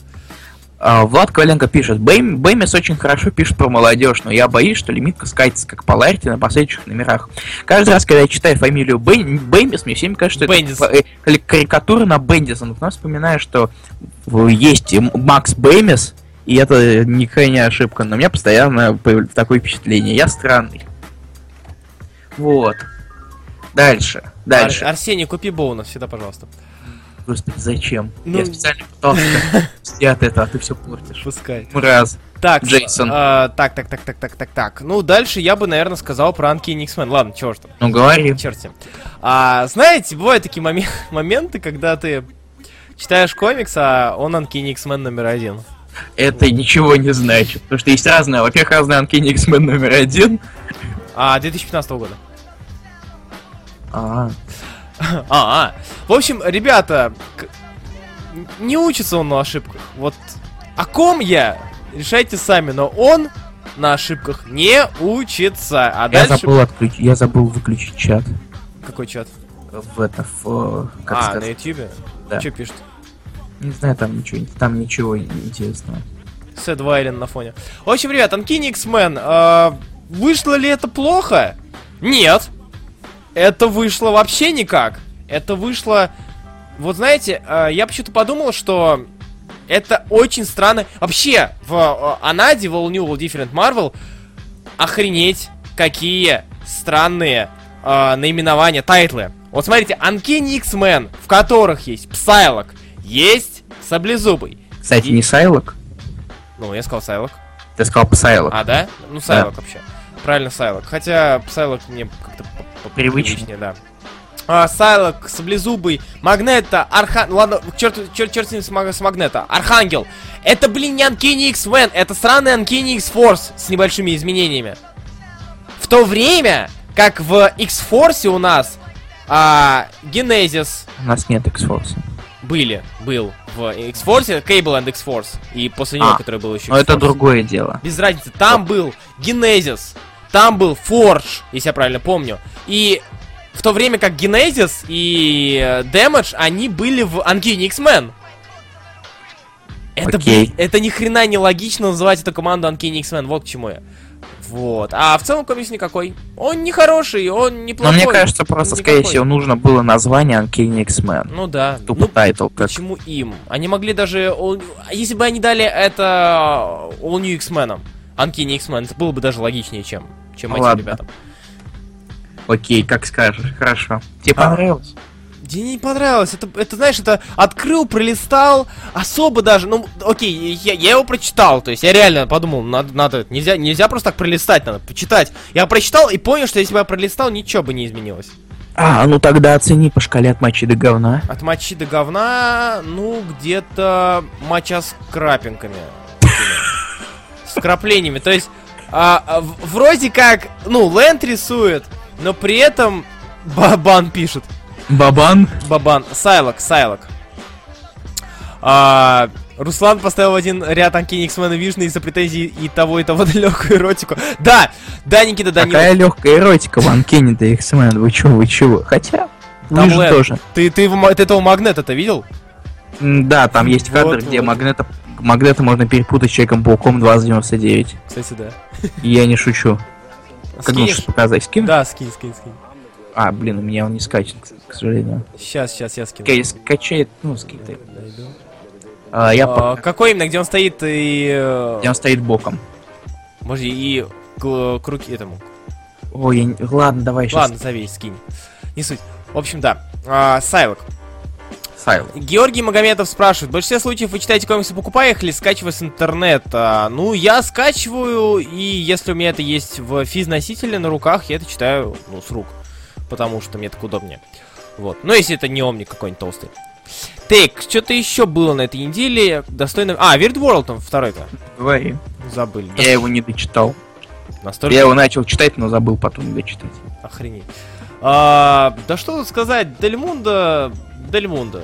Speaker 1: А, Влад Коваленко пишет, Бэйм, Бэймис очень хорошо пишет про молодежь, но я боюсь, что лимитка скатится как Polarity на последующих номерах. Каждый раз, когда я читаю фамилию Бэймис, мне всем кажется, что
Speaker 2: Бендис.
Speaker 1: это э, карикатура на Бендиса. Но потом вспоминаю, что есть Макс Бэймис, и это никакая не ошибка, но у меня постоянно такое впечатление. Я странный. Вот. Дальше. Дальше.
Speaker 2: Ар- Арсений, купи Боуна, всегда, пожалуйста.
Speaker 1: Господи, зачем?
Speaker 2: Ну-
Speaker 1: Я специально пытался [LAUGHS] от этого, а ты все портишь.
Speaker 2: Пускай.
Speaker 1: Раз.
Speaker 2: Так,
Speaker 1: Джейсон.
Speaker 2: а, так, так, так, так, так, так, так. Ну, дальше я бы, наверное, сказал про Uncanny X-Men. Ладно, чего ж там.
Speaker 1: Ну говори.
Speaker 2: Черт с. А, знаете, бывают такие момен- [LAUGHS] моменты, когда ты читаешь комикс, а он Uncanny X-Men номер один.
Speaker 1: Это ничего не значит. Потому что есть разные, во-первых, разные Uncanny X-Men номер один.
Speaker 2: А, 2015 года.
Speaker 1: А,
Speaker 2: А, [LAUGHS] а. В общем, ребята, не учится он на ошибках. Вот о ком я, решайте сами, но он на ошибках не учится. А
Speaker 1: я
Speaker 2: дальше...
Speaker 1: забыл отключить, я забыл выключить чат.
Speaker 2: Какой чат?
Speaker 1: В это, в, э, как
Speaker 2: а, на
Speaker 1: сказать,
Speaker 2: ютюбе?
Speaker 1: Да.
Speaker 2: Что пишет?
Speaker 1: не знаю, там ничего, там ничего интересного.
Speaker 2: Sad violin на фоне. В общем, ребят, Uncanny X-Men, а, вышло ли это плохо? Нет. Это вышло вообще никак. Это вышло... Вот знаете, а, я почему-то подумал, что это очень странно. Вообще, в а, Анаде, в All New, All Different Marvel, охренеть, какие странные а, наименования, тайтлы. Вот смотрите, Uncanny X-Men, в которых есть Псайлок, есть Саблезубый.
Speaker 1: Кстати,
Speaker 2: И-
Speaker 1: не Сайлок?
Speaker 2: Ну, я сказал Сайлок.
Speaker 1: Ты сказал Псайлок.
Speaker 2: А, да? Ну, Сайлок вообще. Правильно, Сайлок. Хотя Сайлок мне как-то
Speaker 1: Привычнее.
Speaker 2: да. А, Сайлок, Саблезубый, Магнето, Архан... Ладно, черт, черт, черт с ним с, Маг- с Магнето. Архангел. Это, блин, не Uncanny X-Men, это странный Uncanny X-Force с небольшими изменениями. В то время, как в X-Force у нас а, Генезис
Speaker 1: У нас нет X-Force.
Speaker 2: были, был в X-Force, Cable and X-Force, и после него,
Speaker 1: А,
Speaker 2: который был еще
Speaker 1: Но это другое дело.
Speaker 2: Без разницы. Там был Генезис. Там был Forge, если я правильно помню. И в то время как Genesis и э, Damage, они были в Uncanny X-Men. Это, блин, это ни хрена не логично называть эту команду Uncanny X-Men, вот к чему я. Вот. А в целом комикс никакой. Он не хороший, он
Speaker 1: Но
Speaker 2: неплохой.
Speaker 1: мне кажется, просто, скорее
Speaker 2: Никакой.
Speaker 1: всего, нужно было название Uncanny X-Men.
Speaker 2: Ну да.
Speaker 1: Тупо
Speaker 2: Ну,
Speaker 1: тайтл, как...
Speaker 2: почему им? Они могли даже... Если бы они дали это All New X-Men, Uncanny X-Men, это было бы даже логичнее, чем, чем этим
Speaker 1: Ладно.
Speaker 2: ребятам.
Speaker 1: Окей, как скажешь, хорошо. Тебе
Speaker 2: А.
Speaker 1: понравилось?
Speaker 2: Мне не понравилось. Это, это, знаешь, это открыл, пролистал, особо даже, ну, окей, я, я его прочитал, то есть я реально подумал, надо, надо, нельзя, нельзя просто так пролистать, надо почитать. Я прочитал и понял, что если бы я пролистал, ничего бы не изменилось.
Speaker 1: А, ну тогда оцени по шкале от мочи до говна.
Speaker 2: От мочи до говна, ну, где-то моча с крапинками. С краплениями. То есть, а, а, вроде как, ну, Лэнд рисует, но при этом Бабан пишет.
Speaker 1: Бабан.
Speaker 2: Бабан. Сайлок, Сайлок. А, Руслан поставил один ряд Анкини X-Men Vision из-за претензий и того, и того далекую эротику. Да! Да, Никита Данилов.
Speaker 1: Какая легкая эротика в Uncanny да X-Men. Вы чё, вы чего? Хотя,
Speaker 2: Там
Speaker 1: вы же
Speaker 2: Лэн.
Speaker 1: тоже.
Speaker 2: Ты, ты, ты этого магнета-то видел?
Speaker 1: Да, там есть
Speaker 2: Вот,
Speaker 1: кадр, где
Speaker 2: вот.
Speaker 1: магнета, магнета можно перепутать с Человеком-пауком 2099.
Speaker 2: Кстати, да.
Speaker 1: Я не шучу. Как показать? Скину?
Speaker 2: Да, скинь, скинь, скинь.
Speaker 1: А, блин, у меня он не скачет, к- сожалению.
Speaker 2: Сейчас, сейчас, я скину.
Speaker 1: Окей, скачает, ну, скитай.
Speaker 2: Найду.
Speaker 1: А, я
Speaker 2: А,
Speaker 1: по-
Speaker 2: какой именно, где он стоит и... э,
Speaker 1: где он стоит боком.
Speaker 2: Может, и к, к руке этому.
Speaker 1: Ой, я ладно, давай сейчас.
Speaker 2: Ладно, зови, скинь. Не суть. В общем, да. А, Сайлок.
Speaker 1: Сайл.
Speaker 2: Георгий Магометов спрашивает, в большинстве случаев вы читаете комиксы, покупая их или скачивая с интернета? Ну, я скачиваю, и если у меня это есть в физ-носителе на руках, я это читаю, ну, с рук. Потому что мне так удобнее. Вот. Но если это не омник какой-нибудь толстый. Так, что-то еще было на этой неделе достойно... А, Weird World там второй-то.
Speaker 1: Говори.
Speaker 2: Забыли. Да
Speaker 1: Я его не дочитал.
Speaker 2: настолько
Speaker 1: Я его начал читать, но забыл потом дочитать.
Speaker 2: Охренеть. А, да что тут сказать, Дельмунда... Дельмунда.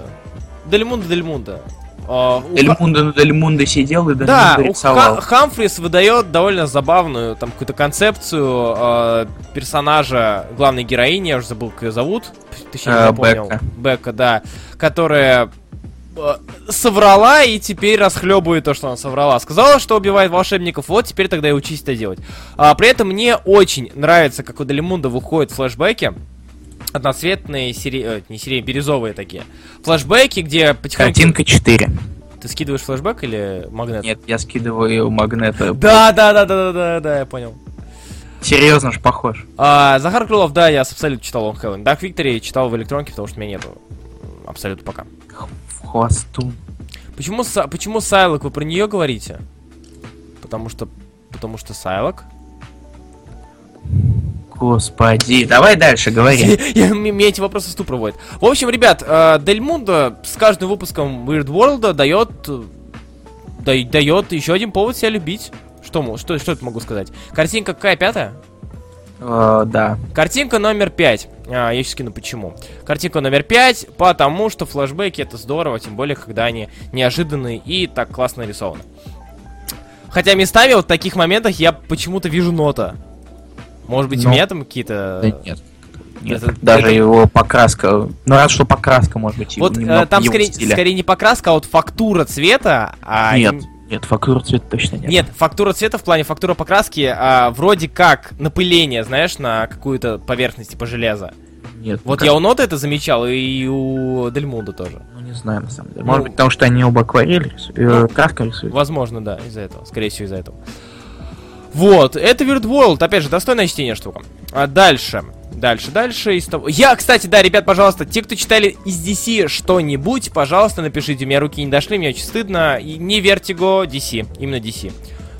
Speaker 2: Дельмунда, Дельмунда. А, у Ха-
Speaker 1: Дельмунда на Дельмунда сидел и
Speaker 2: Да,
Speaker 1: рисовал.
Speaker 2: Ха- Хамфрис выдает довольно забавную там какую-то концепцию э, персонажа главной героини, я уже забыл, как ее зовут, точнее, не
Speaker 1: Э,
Speaker 2: запомнил.
Speaker 1: Бекка,
Speaker 2: да, которая соврала и теперь расхлебывает то, что она соврала. Сказала, что убивает волшебников, вот теперь тогда и учись это делать. А, при этом мне очень нравится, как у Делимунда выходят флешбеки. Одноцветные, сире... э, не сирень, бирюзовые такие. Флешбеки, где потихоньку...
Speaker 1: Картинка 4.
Speaker 2: Ты скидываешь флешбэк или магнит?
Speaker 1: Нет, я скидываю магнета.
Speaker 2: Да, да, да, да, да, да, да, я понял.
Speaker 1: Серьезно ж похож.
Speaker 2: А, Захар Крылов, да, я с Абсолют читал Long Helen. Dark Victory читал в электронке, потому что у меня нету Абсолют пока.
Speaker 1: В хвосту.
Speaker 2: Почему, почему Сайлок, вы про нее говорите? Потому что... Потому что Сайлок?
Speaker 1: Господи. Давай дальше, говори. [LAUGHS]
Speaker 2: Я- Меня эти вопросы ступор проводят. В общем, ребят, э, Дель Мундо с каждым выпуском Weird World дает... э, да- дает еще один повод себя любить. Что, что, что это могу сказать? Картинка какая, пятая?
Speaker 1: Э, Да.
Speaker 2: Картинка номер 5. А, я сейчас скину почему. Картинка номер 5, потому что флешбеки это здорово, тем более, когда они неожиданные и так классно нарисованы. Хотя местами вот в таких моментах я почему-то вижу нота. Может быть, у
Speaker 1: Ну.
Speaker 2: меня там какие-то...
Speaker 1: Да нет. Нет,
Speaker 2: Это-
Speaker 1: даже
Speaker 2: это-
Speaker 1: его покраска. Ну, раз что покраска, может быть,
Speaker 2: Вот э, там скорее,
Speaker 1: стиля.
Speaker 2: скорее не покраска, а вот фактура цвета. а
Speaker 1: Нет,
Speaker 2: не-
Speaker 1: нет, фактуру цвета точно нет.
Speaker 2: Нет, фактура цвета в плане фактура покраски а, вроде как напыление, знаешь, на какую-то поверхность типа железа.
Speaker 1: Нет.
Speaker 2: Вот
Speaker 1: ну,
Speaker 2: я у Нота это замечал, и у Дельмунда тоже.
Speaker 1: Ну, не знаю, на самом деле.
Speaker 2: Ну,
Speaker 1: Может быть, потому что они оба акварель рисуют.
Speaker 2: Ну,
Speaker 1: э, краска рисуют.
Speaker 2: Возможно, да, из-за этого. Скорее всего, из-за этого. Вот, это Weird World, опять же, достойное чтение штука. А дальше. Дальше, дальше из того... Я, кстати, да, ребят, пожалуйста, те, кто читали из DC что-нибудь, пожалуйста, напишите. У меня руки не дошли, мне очень стыдно. И не Vertigo, DC, именно DC.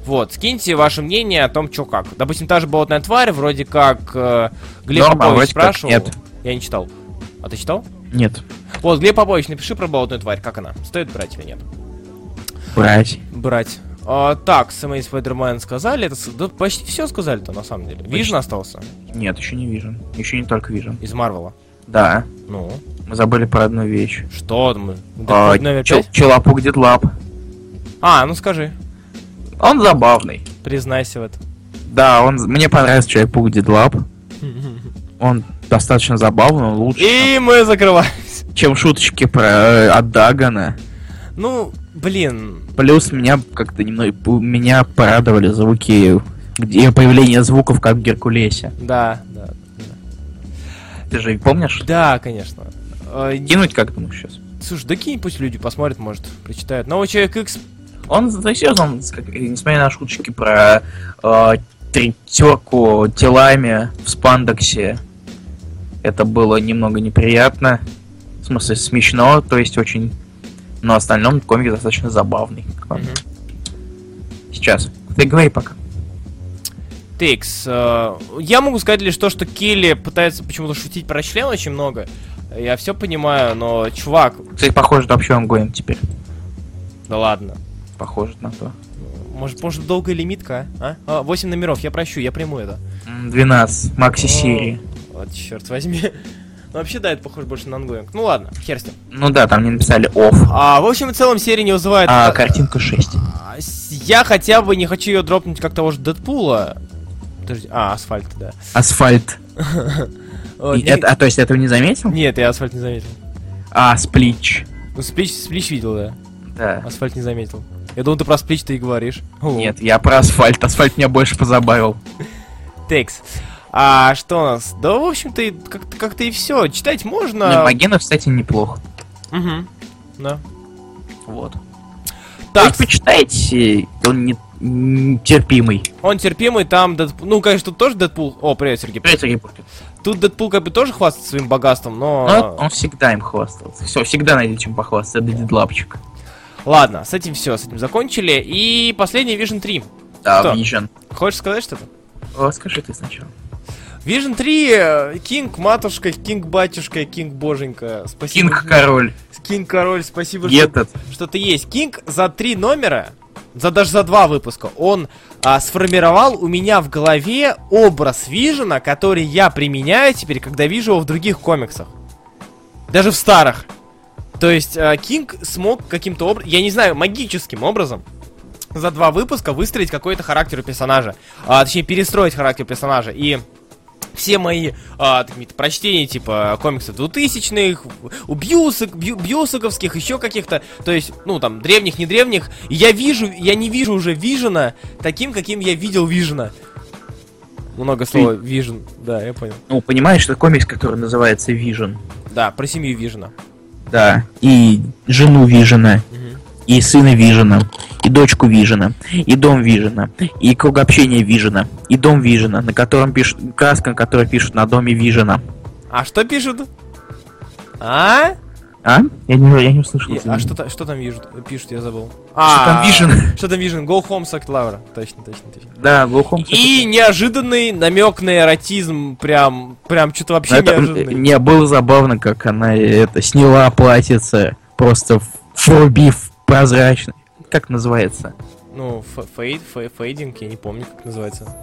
Speaker 2: Вот, скиньте ваше мнение о том, что как. Допустим, та же болотная тварь, вроде как э, Глеб
Speaker 1: Норма,
Speaker 2: Попович спрашивал.
Speaker 1: нет.
Speaker 2: Я не читал. А ты читал?
Speaker 1: Нет.
Speaker 2: Вот, Глеб Попович, напиши про болотную тварь, как она? Стоит брать или нет?
Speaker 1: Брать.
Speaker 2: брать. А, так, с Amazing Spider-Man сказали, это да, почти все сказали-то на самом деле. Vision остался
Speaker 1: Нет, еще не Vision. Еще не только Vision.
Speaker 2: из Марвела.
Speaker 1: Да.
Speaker 2: Ну,
Speaker 1: Мы забыли про одну вещь.
Speaker 2: что мы?
Speaker 1: А,
Speaker 2: номер
Speaker 1: чел-? Челапук Дедлап.
Speaker 2: А, ну скажи,
Speaker 1: Он забавный.
Speaker 2: признайся в этом.
Speaker 1: Да, он мне понравился Человек-паук Дедлап. Он достаточно забавный, он лучше,
Speaker 2: И мы закрываем.
Speaker 1: чем шуточки про э, от Дагана.
Speaker 2: Ну, блин.
Speaker 1: Плюс меня как-то немного меня порадовали звуки, где появление звуков как в Геркулесе.
Speaker 2: Да, да.
Speaker 1: Ты же их помнишь?
Speaker 2: Да, конечно. Э,
Speaker 1: Кинуть как думаешь сейчас?
Speaker 2: Слушай, да кинь, пусть люди посмотрят, может, прочитают. Новый Человек X
Speaker 1: Он, да, серьезно, он, несмотря на шуточки про э, третерку телами в спандексе, это было немного неприятно. В смысле, смешно, то есть очень... Но в остальном комик достаточно забавный.
Speaker 2: Мгм.
Speaker 1: Сейчас. Ты говори пока.
Speaker 2: Тейкс. э, Я могу сказать лишь то, что Келли пытается почему-то шутить про член очень много. Я все понимаю, но, чувак,
Speaker 1: Кстати, похоже, на вообще ongoing теперь.
Speaker 2: да ладно.
Speaker 1: Похоже на то.
Speaker 2: Может, может долгая лимитка, а? а? 8 номеров, я прощу, я приму это.
Speaker 1: М, 12. Макси-серии.
Speaker 2: Вот, черт возьми. Ну, вообще, да, это похоже больше на ongoing. Ну ладно, хер с ним.
Speaker 1: Ну да, там не написали of.
Speaker 2: А, в общем и целом, серия не вызывает...
Speaker 1: А
Speaker 2: а,
Speaker 1: картинка 6.
Speaker 2: а, с- Я хотя бы не хочу ее дропнуть как того же Дэдпула. Подожди, а, асфальт, да.
Speaker 1: Асфальт. [LAUGHS] И это- а то есть этого не заметил?
Speaker 2: Нет, я асфальт не заметил.
Speaker 1: А, сплич.
Speaker 2: Ну, сплич, сплич видел, да.
Speaker 1: Да.
Speaker 2: Асфальт не заметил. Я думал, ты про сплич ты и говоришь.
Speaker 1: Нет, я про асфальт. Асфальт меня больше позабавил.
Speaker 2: Текс. А что у нас? Да, в общем-то, как-то как и все. Читать
Speaker 1: Не,
Speaker 2: можно.
Speaker 1: Магенов, кстати, неплохо.
Speaker 2: Мгм. Да.
Speaker 1: Вот.
Speaker 2: Так,
Speaker 1: Так, почитайте, он не, терпимый.
Speaker 2: он терпимый, там Дэдпул... Ну, конечно, тут тоже Дэдпул... О, привет, Сергей.
Speaker 1: Привет, Сергей Пушкин.
Speaker 2: Тут Дэдпул как бы тоже хвастается своим богатством, но...
Speaker 1: Ну, он всегда им хвастался. Все, всегда найдет чем похвастаться. Это дедлапчик.
Speaker 2: Ладно, с этим все, с этим закончили. И последний Vision 3.
Speaker 1: Да,
Speaker 2: Что?
Speaker 1: Vision.
Speaker 2: Хочешь сказать что-то?
Speaker 1: О, скажи ты сначала.
Speaker 2: Vision 3, э, Кинг матушка, Кинг батюшка, Кинг боженька. Спасибо.
Speaker 1: Кинг Король.
Speaker 2: Кинг король, спасибо, что
Speaker 1: Этот.
Speaker 2: что-то есть. Кинг за три номера, за даже за два выпуска, он а, сформировал у меня в голове образ Вижена, который я применяю теперь, когда вижу его в других комиксах. Даже в старых. То есть а, Кинг смог каким-то образом, я не знаю, магическим образом, за два выпуска выстроить какой-то характер у персонажа. А, точнее, перестроить характер персонажа. И все мои а, какие-то прочтения, типа комиксов 2000-х, у Бьюсак, Бью- Бьюсаковских, еще каких-то, то есть, ну, там, древних, не древних, я вижу, я не вижу уже Вижена таким, каким я видел Вижена. Много слова Вижен, да, я понял.
Speaker 1: Ну, понимаешь, что комикс, который называется Vision.
Speaker 2: Да, про семью Вижена.
Speaker 1: Да. И жену Вижена. И сына Вижена. И дочку Вижена. И дом Вижена. И круг общения Вижена. И дом Вижена, на котором пишут... Краска, на которой пишут на доме Вижена.
Speaker 2: А что пишут? А?
Speaker 1: А? Я не, я не услышал.
Speaker 2: И- а что, что там вижу- пишут, я забыл.
Speaker 1: Что там
Speaker 2: А,
Speaker 1: Vision? [LAUGHS]
Speaker 2: Что там Vision? Go home, suck Laura. Точно, точно, точно.
Speaker 1: Да, глухом.
Speaker 2: И неожиданный намек на эротизм, прям, прям что-то вообще
Speaker 1: это,
Speaker 2: неожиданный.
Speaker 1: не было забавно, как она это сняла платьице, просто врубив прозрачно. Как называется?
Speaker 2: Ну, фейд, фе- фейдинг, я не помню, как называется.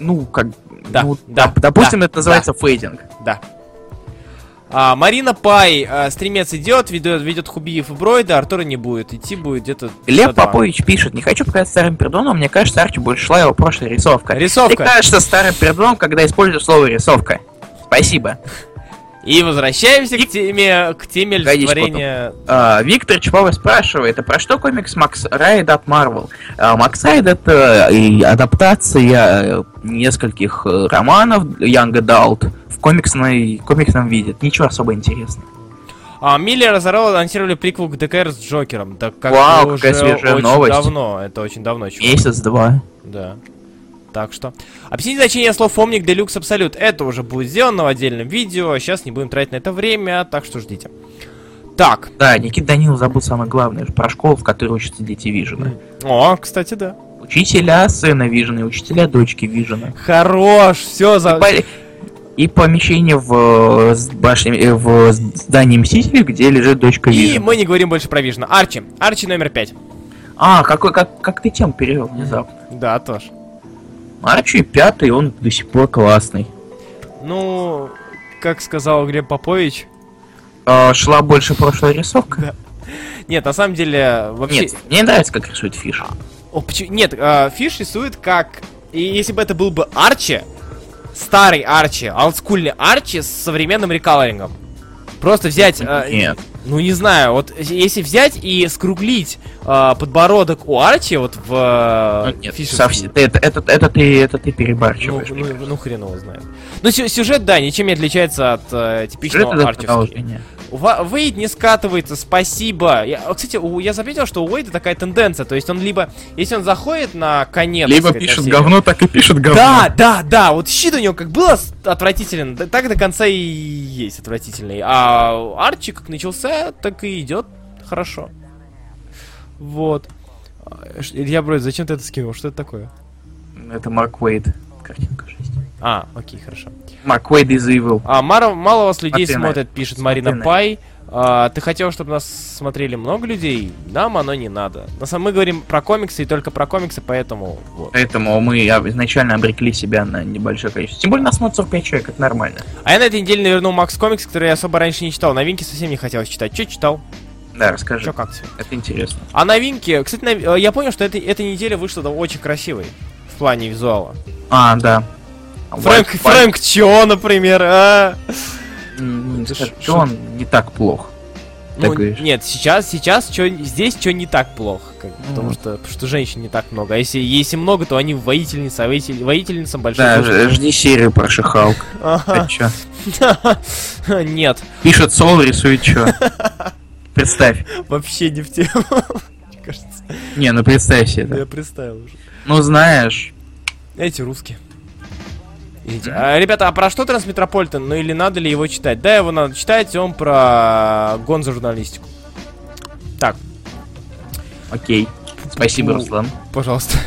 Speaker 1: Ну, как...
Speaker 2: Да,
Speaker 1: ну,
Speaker 2: да,
Speaker 1: доп- допустим,
Speaker 2: да,
Speaker 1: это называется фейдинг.
Speaker 2: Да. А, Марина Пай, а, стримец идет, ведет, ведет Хубиев и Бройда, Артура не будет. Идти будет где-то...
Speaker 1: Лев. Попович пишет, не хочу показать старым пердоном, мне кажется, Арчи больше шла его прошлая рисовка.
Speaker 2: Рисовка.
Speaker 1: Мне кажется, старым пердоном, когда использую слово рисовка. Спасибо.
Speaker 2: И возвращаемся к теме, к теме олицетворения...
Speaker 1: А, Виктор Чапова спрашивает, а про что комикс Макс Райд от Марвел? А, Макс Райд это и адаптация э, нескольких э, романов Young Adult в комиксной, комиксном виде. Ничего особо интересного.
Speaker 2: А, Миллер и Зарелла анонсировали приквел к ДКР с Джокером. Да как
Speaker 1: Вау, какая
Speaker 2: уже
Speaker 1: свежая
Speaker 2: очень
Speaker 1: новость.
Speaker 2: давно, это очень давно, чувак.
Speaker 1: Месяц-два.
Speaker 2: Да. Так что. Объясните значение слов Омник Делюкс Абсолют. Это уже будет сделано в отдельном видео. Сейчас не будем тратить на это время, так что ждите. Так.
Speaker 1: Да, Никит Данилов забыл самое главное, про школу, в которой учатся дети Вижена.
Speaker 2: О, кстати, да.
Speaker 1: Учителя сына Вижена и учителя дочки Вижена.
Speaker 2: Хорош, все за...
Speaker 1: И, и помещение в, э, башне, э, в здании Мстителей, где лежит дочка
Speaker 2: И
Speaker 1: Вижена.
Speaker 2: мы не говорим больше про Вижна. Арчи. Арчи номер пять.
Speaker 1: А, какой, как, как ты тему перевел внезапно?
Speaker 2: Да, тоже.
Speaker 1: Арчи пятый, он до сих пор классный.
Speaker 2: Ну, как сказал Глеб Попович.
Speaker 1: А, шла больше прошлая рисовка?
Speaker 2: Нет, на самом деле, вообще...
Speaker 1: Нет, мне нравится, как рисует Фиш.
Speaker 2: О, почему- Нет, а, Фиш рисует как И если бы это был бы Арчи, старый Арчи, олдскульный Арчи с современным рекалорингом. Просто взять... э,
Speaker 1: Нет.
Speaker 2: Ну, не знаю, вот если взять и скруглить э, подбородок у Арчи вот в... э,
Speaker 1: Ну, Нет, совсем. Это, это, это ты, это ты
Speaker 2: Ну,
Speaker 1: перебарщиваешь.
Speaker 2: ну, ну, хрен его знает. Ну, сю- сюжет, да, ничем не отличается от э,
Speaker 1: Сюжет
Speaker 2: типичного
Speaker 1: это
Speaker 2: арчевского. Вейд не скатывается, спасибо. Я, а, кстати, у- я заметил, что у Уэйда такая тенденция. То есть он либо, если он заходит на конец...
Speaker 1: Либо
Speaker 2: сказать,
Speaker 1: пишет говно, так и пишет говно.
Speaker 2: Да, да, да, вот щит у него как было отвратителен, так до конца и есть отвратительный. А Арчи как начался, так и идет хорошо. Вот. А, Илья Бройд, зачем ты это скинул? Что это такое?
Speaker 1: Это Марк Уэйд. Картинка 6.
Speaker 2: А, окей, хорошо.
Speaker 1: Марк Уэйд is evil.
Speaker 2: А, мало, мало вас людей
Speaker 1: Смотри на
Speaker 2: смотрят,
Speaker 1: это.
Speaker 2: пишет Марина
Speaker 1: на
Speaker 2: Пай. А, ты хотел, чтобы нас смотрели много людей? Нам оно не надо. На самом мы говорим про комиксы и только про комиксы, поэтому вот.
Speaker 1: Поэтому мы изначально обрекли себя на небольшое количество. Тем более нас смотрит 45 человек, это нормально.
Speaker 2: А я на этой неделе навернул Макс Комикс, который я особо раньше не читал. Новинки совсем не хотелось читать. Че читал?
Speaker 1: Да, расскажи.
Speaker 2: Че как тебе?
Speaker 1: Это интересно.
Speaker 2: А новинки, кстати, нов- э, я понял, что эта, эта неделя вышла очень красивой в плане визуала.
Speaker 1: А, да.
Speaker 2: Фрэнк,
Speaker 1: White-
Speaker 2: Фрэнк Чо, например, а?
Speaker 1: Что он не так плох.
Speaker 2: Ну, нет, сейчас, сейчас чё, здесь что не так плохо, как- потому
Speaker 1: Ну.
Speaker 2: что, потому что женщин не так много. А если, если много, то они воительницы, а воитель, воительницам большой
Speaker 1: Да,
Speaker 2: службы.
Speaker 1: ж- жди серию про Шихалк.
Speaker 2: Ага. [LAUGHS] Нет,
Speaker 1: Пишет Сол, рисует чё? Представь.
Speaker 2: вообще не в тему. [LAUGHS] Мне кажется,
Speaker 1: Не, ну представь себе
Speaker 2: я представил уже.
Speaker 1: Ну знаешь,
Speaker 2: Эти русские. Извините. А, ребята, а про что Трансметрополитен? Ну или надо ли его читать? Да, его надо читать, он про гонзо журналистику. Так,
Speaker 1: окей. Спасибо, Руслан.
Speaker 2: пожалуйста.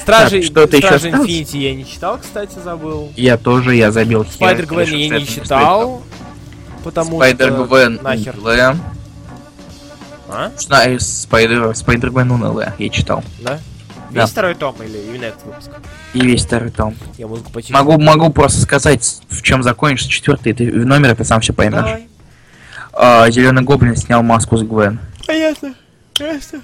Speaker 2: Стражи,
Speaker 1: Так, что ты еще
Speaker 2: Стражи
Speaker 1: осталось?
Speaker 2: Infinity я не читал, кстати, забыл.
Speaker 1: Я тоже, я забил
Speaker 2: Spider
Speaker 1: Gwen
Speaker 2: я не читал. Потому
Speaker 1: Spider
Speaker 2: что...
Speaker 1: Gwen
Speaker 2: Нахер. А?
Speaker 1: Spider, Spider Gwen унылая, я читал.
Speaker 2: Да?
Speaker 1: Да.
Speaker 2: Весь второй том или именно этот выпуск?
Speaker 1: И весь второй том.
Speaker 2: Я почти.
Speaker 1: Могу, могу просто сказать, в чем закончится четвертый ты номер, ты сам все поймешь.
Speaker 2: Давай.
Speaker 1: Зеленый гоблин снял маску с Гвен.
Speaker 2: Понятно. Ясно.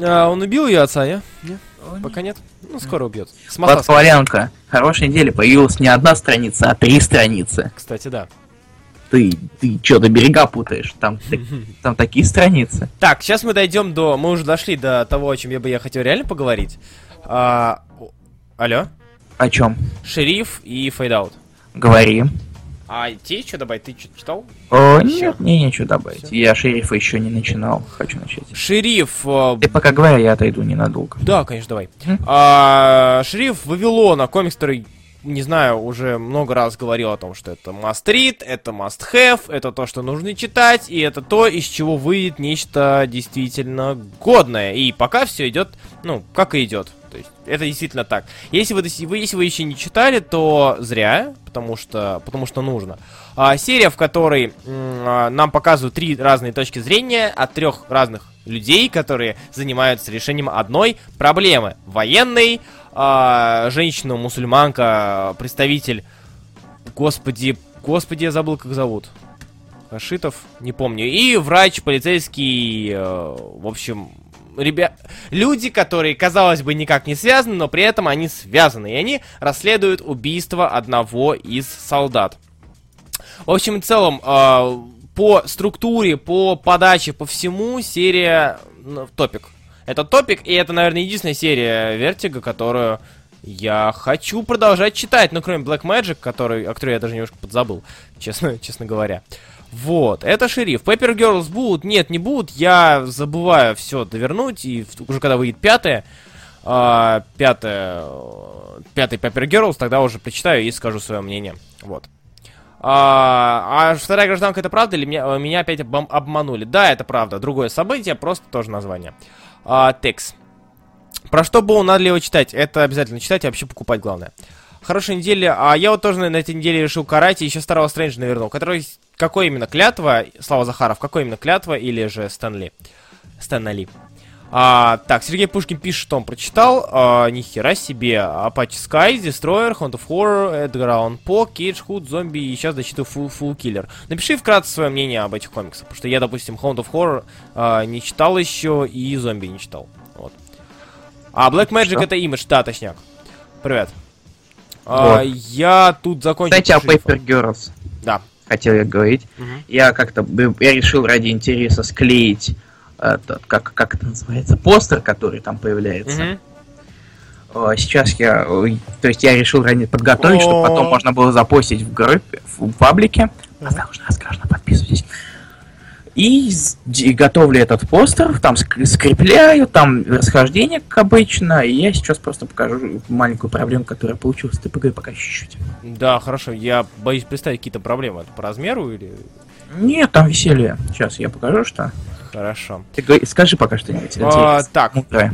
Speaker 2: А, он убил ее отца, не? Не? Пока нет? Ну, скоро убьет. С
Speaker 1: Коваленко. Хорошей недели появилась не одна страница, а три страницы.
Speaker 2: кстати, да.
Speaker 1: Ты, ты до берега путаешь? Там, так- [LAUGHS] там такие страницы.
Speaker 2: Так, сейчас мы дойдем до... Мы уже дошли до того, о чем я бы я хотел реально поговорить. А, Алло?
Speaker 1: О чем?
Speaker 2: Шериф и Fade Out.
Speaker 1: Говори.
Speaker 2: А тебе что добавить? Ты что читал?
Speaker 1: О,
Speaker 2: Всё.
Speaker 1: нет, мне нечего добавить.
Speaker 2: Всё.
Speaker 1: Я шерифа еще не начинал. Хочу начать.
Speaker 2: Шериф... э,
Speaker 1: Ты пока говори, я отойду ненадолго.
Speaker 2: Да, конечно, давай.
Speaker 1: Мгм.
Speaker 2: А, Шериф Вавилона, комикс, который, не знаю, уже много раз говорил о том, что это must read, это must have, это то, что нужно читать, и это то, из чего выйдет нечто действительно годное. И пока все идет, ну, как и идет. То есть, это действительно так. Если вы, если вы еще не читали, то зря, потому что, потому что нужно. А, серия, в которой м, а, нам показывают три разные точки зрения от трех разных людей, которые занимаются решением одной проблемы. Военный, а, женщина-мусульманка, представитель... Господи, господи, я забыл, как зовут. Хашитов, не помню. И врач, полицейский, э, в общем, ребят, люди, которые, казалось бы, никак не связаны, но при этом они связаны. И они расследуют убийство одного из солдат. В общем и целом, э, по структуре, по подаче, по всему серия ну, топчик. Это топчик, и это, наверное, единственная серия Vertigo, которую я хочу продолжать читать, ну, кроме Black Magic, который, о которой я даже немножко подзабыл, честно, [LAUGHS] честно говоря. Вот, это шериф. Paper Girls будут? Нет, не будут. Я забываю все довернуть, и уже когда выйдет пятая, а, пятая, э, пятый Paper Girls, тогда уже прочитаю и скажу свое мнение. Вот. А, а вторая гражданка это правда или меня, э, меня опять обман- обманули? Да, это правда. Другое событие, просто тоже название. А, текст. Про что было, надо его читать? Это обязательно читать и вообще покупать, главное. Хорошая неделя. А я вот тоже на этой неделе решил карать и еще старого Стрэнджа навернул. Который, какой именно клятва, Слава Захаров, какой именно клятва или же Стэнли? Стэнли. А, так, Сергей Пушкин пишет, что он прочитал. А, ни хера себе. Apache Sky, Destroyer, Hunt of Horror, Edgar Allan Poe, Cage, Hood, Зомби и сейчас дочитываю Full, Full Killer. Напиши вкратце свое мнение об этих комиксах, потому что я, допустим, Hunt of Horror а, не читал еще и Зомби не читал. Вот. А Black Magic
Speaker 1: Что?
Speaker 2: это имидж, да, точняк. Привет. А,
Speaker 1: Вот.
Speaker 2: я тут закончил...
Speaker 1: Кстати, о. Paper Girls
Speaker 2: Да.
Speaker 1: хотел я говорить.
Speaker 2: Мгм.
Speaker 1: Я как-то, я решил ради интереса склеить этот, как, как это называется, постер, который там появляется. О, Сейчас я, то есть я решил ранее подготовить, чтобы
Speaker 2: О.
Speaker 1: потом можно было запостить в группе, в паблике.
Speaker 2: Мгм.
Speaker 1: Осторожно, осторожно, подписывайтесь. И д- готовлю этот постер, там ск- скрепляю, там расхождение, как обычно, и я сейчас просто покажу маленькую проблему, которая получилась. Ты погоди пока чуть-чуть.
Speaker 2: Да, хорошо. Я боюсь представить какие-то проблемы. Это по размеру или...
Speaker 1: Нет, там веселье. Сейчас я покажу, что.
Speaker 2: Хорошо.
Speaker 1: Ты скажи пока что-нибудь.
Speaker 2: А, так,
Speaker 1: Мудрое.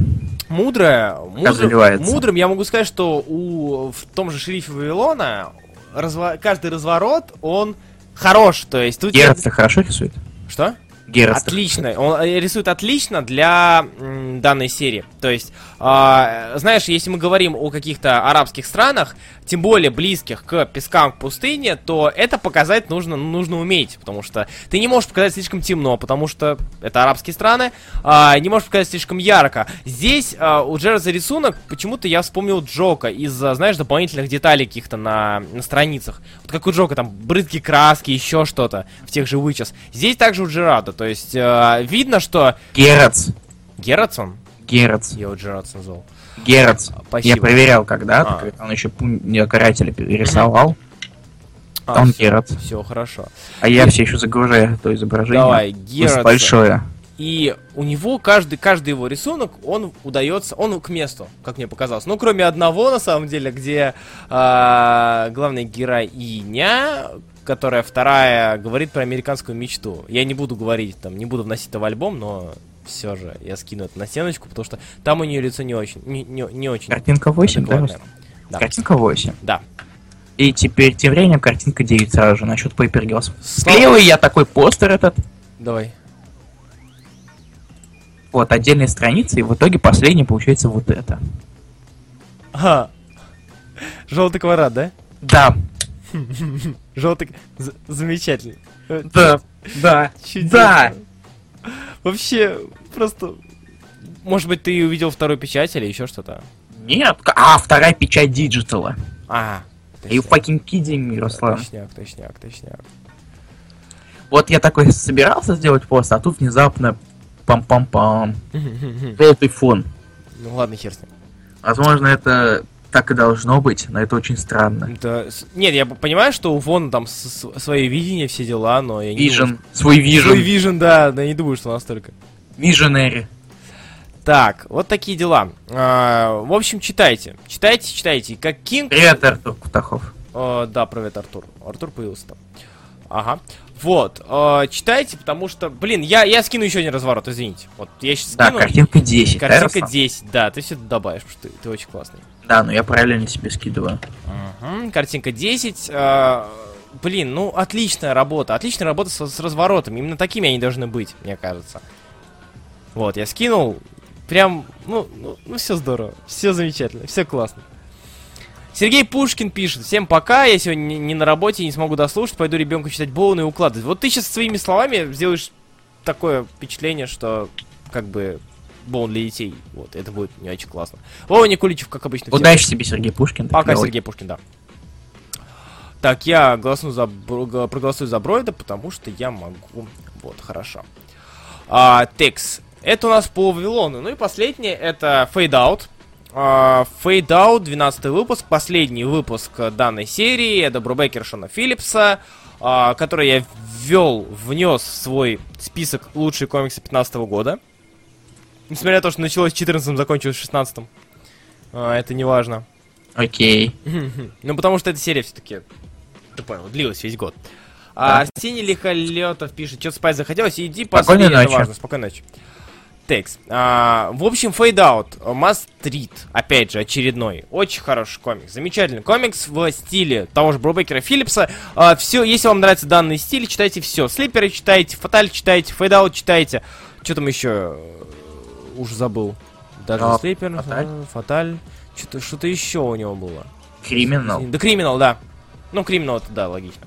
Speaker 2: Мудрое, мудрым, мудрым я могу сказать, что у, в том же шерифе Вавилона разво- каждый разворот, он хорош. То есть тут...
Speaker 1: Герц хорошо рисует?
Speaker 2: Что?
Speaker 1: Герц.
Speaker 2: Отлично. Он э, рисует отлично для данной серии. То есть, а, знаешь, если мы говорим о каких-то арабских странах, тем более близких к пескам, к пустыне, то это показать нужно, нужно уметь, потому что ты не можешь показать слишком темно, потому что это арабские страны, а, не можешь показать слишком ярко. Здесь а, у Джерза рисунок, почему-то я вспомнил Джока из-за, знаешь, дополнительных деталей каких-то на, на страницах. Вот как у Джока, там, брызги краски, еще что-то в тех же вычес. Здесь также у Джерада, то есть э, видно, что
Speaker 1: Герц. Герц.
Speaker 2: я его Джерадсон назвал.
Speaker 1: Герц.
Speaker 2: Спасибо.
Speaker 1: Я проверял когда-то,
Speaker 2: А.
Speaker 1: когда он еще карателя рисовал.
Speaker 2: А,
Speaker 1: Там Герц.
Speaker 2: Все хорошо.
Speaker 1: А я все еще загружаю то изображение.
Speaker 2: Давай, Герацон.
Speaker 1: большое.
Speaker 2: И у него каждый, каждый его рисунок, он удается, он к месту, как мне показалось. Ну, кроме одного, на самом деле, где а, главная героиня, которая вторая, говорит про американскую мечту. Я не буду говорить, там, не буду вносить это в альбом, но все же я скину это на стеночку, потому что там у нее лицо не очень, не, не, не очень
Speaker 1: Картинка 8, да?
Speaker 2: Да.
Speaker 1: Картинка 8.
Speaker 2: Да.
Speaker 1: И теперь тем временем картинка 9 сразу же насчет Paper Girls. Склеил я такой постер этот,
Speaker 2: Давай.
Speaker 1: вот, отдельные страницы, и в итоге последний получается вот это.
Speaker 2: Ага. Желтый квадрат, да?
Speaker 1: Да,
Speaker 2: Желтый... з- Замечательно. Э,
Speaker 1: да, да, да.
Speaker 2: Вообще, просто... Может быть, ты увидел вторую печать или еще что-то?
Speaker 1: Нет, а, вторая печать digital
Speaker 2: а.
Speaker 1: А, you fucking kidding me, Руслан?
Speaker 2: Точняк, точняк, точняк.
Speaker 1: Вот я такой собирался сделать пост, а тут внезапно пам-пам-пам. [LAUGHS] Желтый фон.
Speaker 2: Ну ладно, хер с ним.
Speaker 1: Возможно, это так и должно быть, но это очень странно.
Speaker 2: С- Нет, я понимаю, что у Вона там с- с- свое видение, все дела, но я не
Speaker 1: Vision,
Speaker 2: думаю,
Speaker 1: свой
Speaker 2: что- Свой
Speaker 1: вижен,
Speaker 2: вижен, да, да, не думаю, что настолько.
Speaker 1: виженери.
Speaker 2: Так, вот такие дела. А, в общем, читайте. Читайте, читайте. Как Кинг...
Speaker 1: Привет, Артур Кутахов.
Speaker 2: Э, да, привет, Артур. Артур появился там. Ага. Вот, э, читайте, потому что, блин, я, я скину еще один разворот, извините. Вот, я сейчас
Speaker 1: Да,
Speaker 2: скину.
Speaker 1: картинка 10, да,
Speaker 2: Картинка
Speaker 1: Руслан?
Speaker 2: 10, да, ты все добавишь, потому что ты, ты очень классный.
Speaker 1: Да, но я параллельно себе скидываю.
Speaker 2: Мгм, Картинка 10. э, блин, ну отличная работа. Отличная работа с, с разворотом. Именно такими они должны быть, мне кажется. Вот, я скинул. Прям, ну, ну, все здорово. Все замечательно, все классно. Сергей Пушкин пишет. Всем пока, я сегодня не, не на работе, не смогу дослушать, пойду ребенку читать Боуна и укладывать. Вот ты сейчас своими словами сделаешь такое впечатление, что как бы Боун для детей. Вот, это будет не очень классно. Вова Никуличев, как обычно.
Speaker 1: Удачи тебе, Сергей Пушкин.
Speaker 2: Пока,
Speaker 1: клёвый.
Speaker 2: Сергей Пушкин, да. Так, я голосну за, проголосую за Бройда, потому что я могу. Вот, хорошо. А, текс. Это у нас по Вавилону. Ну и последнее, это Fade Out, 12 выпуск, последний выпуск данной серии. Это Брубекер Шона Филлипса, а, который я ввел, внес в свой список лучшие комиксы 15 года. Несмотря на то, что началось в 14 закончилось в 16 а, это не важно.
Speaker 1: Окей. [LAUGHS]
Speaker 2: Ну, потому что эта серия все-таки, ты понял, длилась весь год. А Арсений Лихолетов пишет, что спать захотелось, иди
Speaker 1: Спокойной
Speaker 2: поспи, это
Speaker 1: ночи.
Speaker 2: важно. Спокойной ночи. Текст. А, в общем, Must Read, опять же, очередной. Очень хороший комикс. Замечательный комикс в стиле того же Брубекера Филлипса. все, если вам нравится данный стиль, читайте все. Слиперы читайте, Фаталь читайте, Out читайте. Что там еще? Уж забыл. Даже
Speaker 1: А,
Speaker 2: Слипер,
Speaker 1: Фаталь?
Speaker 2: э, Фаталь. Что-то, что-то еще у него было.
Speaker 1: Криминал.
Speaker 2: Да, криминал, да. Ну, криминал это да, логично.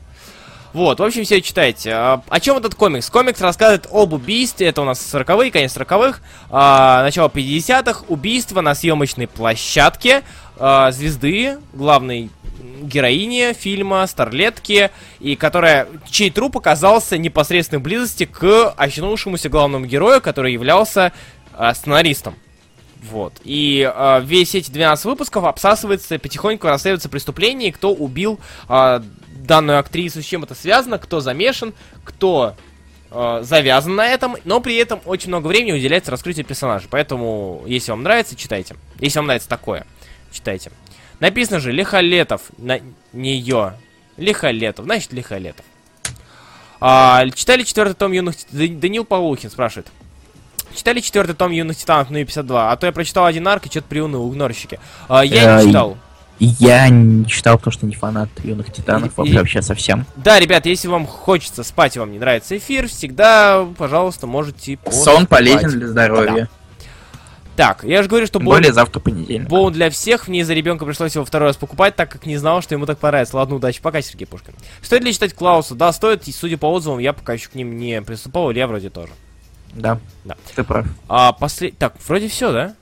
Speaker 2: Вот, в общем, все читайте. А, О чем этот комикс? Комикс рассказывает об убийстве, это у нас 40-е, конец 40-х, а, начало 50-х, убийство на съемочной площадке а, звезды, главной героини фильма, старлетки, и которая, чей труп оказался в непосредственной близости к очнувшемуся главному герою, который являлся а, сценаристом. Вот. И а, весь эти 12 выпусков обсасывается, потихоньку расследуется преступление, кто убил а, данную актрису, с чем это связано, кто замешан, кто а, завязан на этом, но при этом очень много времени уделяется раскрытию персонажа. Поэтому, если вам нравится, читайте. Если вам нравится такое, читайте. Написано же Лихолетов на нее. Лихолетов, значит Лихолетов. А, читали четвертый том юных... Т- Д- Данил Павлухин спрашивает. Читали четвертый том юных титанов на 52? А то я прочитал один арк и что-то приуныл, игнорщики. А, я
Speaker 1: Э,
Speaker 2: не читал.
Speaker 1: Я не читал, потому что не фанат юных титанов
Speaker 2: И-
Speaker 1: вообще,
Speaker 2: и-
Speaker 1: совсем.
Speaker 2: Да, ребят, если вам хочется спать и вам не нравится эфир, всегда, пожалуйста, можете
Speaker 1: Сон полезен для здоровья.
Speaker 2: Так, я же говорю, что Боун,
Speaker 1: более завтра понедельник.
Speaker 2: Боун для всех, мне за ребенка пришлось его второй раз покупать, так как не знал, что ему так понравится. Ладно, удачи, пока, Сергей Пушкин. Стоит ли читать Клауса? Да, стоит, и судя по отзывам, я пока еще к ним не приступал, Илья вроде тоже.
Speaker 1: Да.
Speaker 2: Да.
Speaker 1: Ты прав.
Speaker 2: А после... Так, вроде все, да?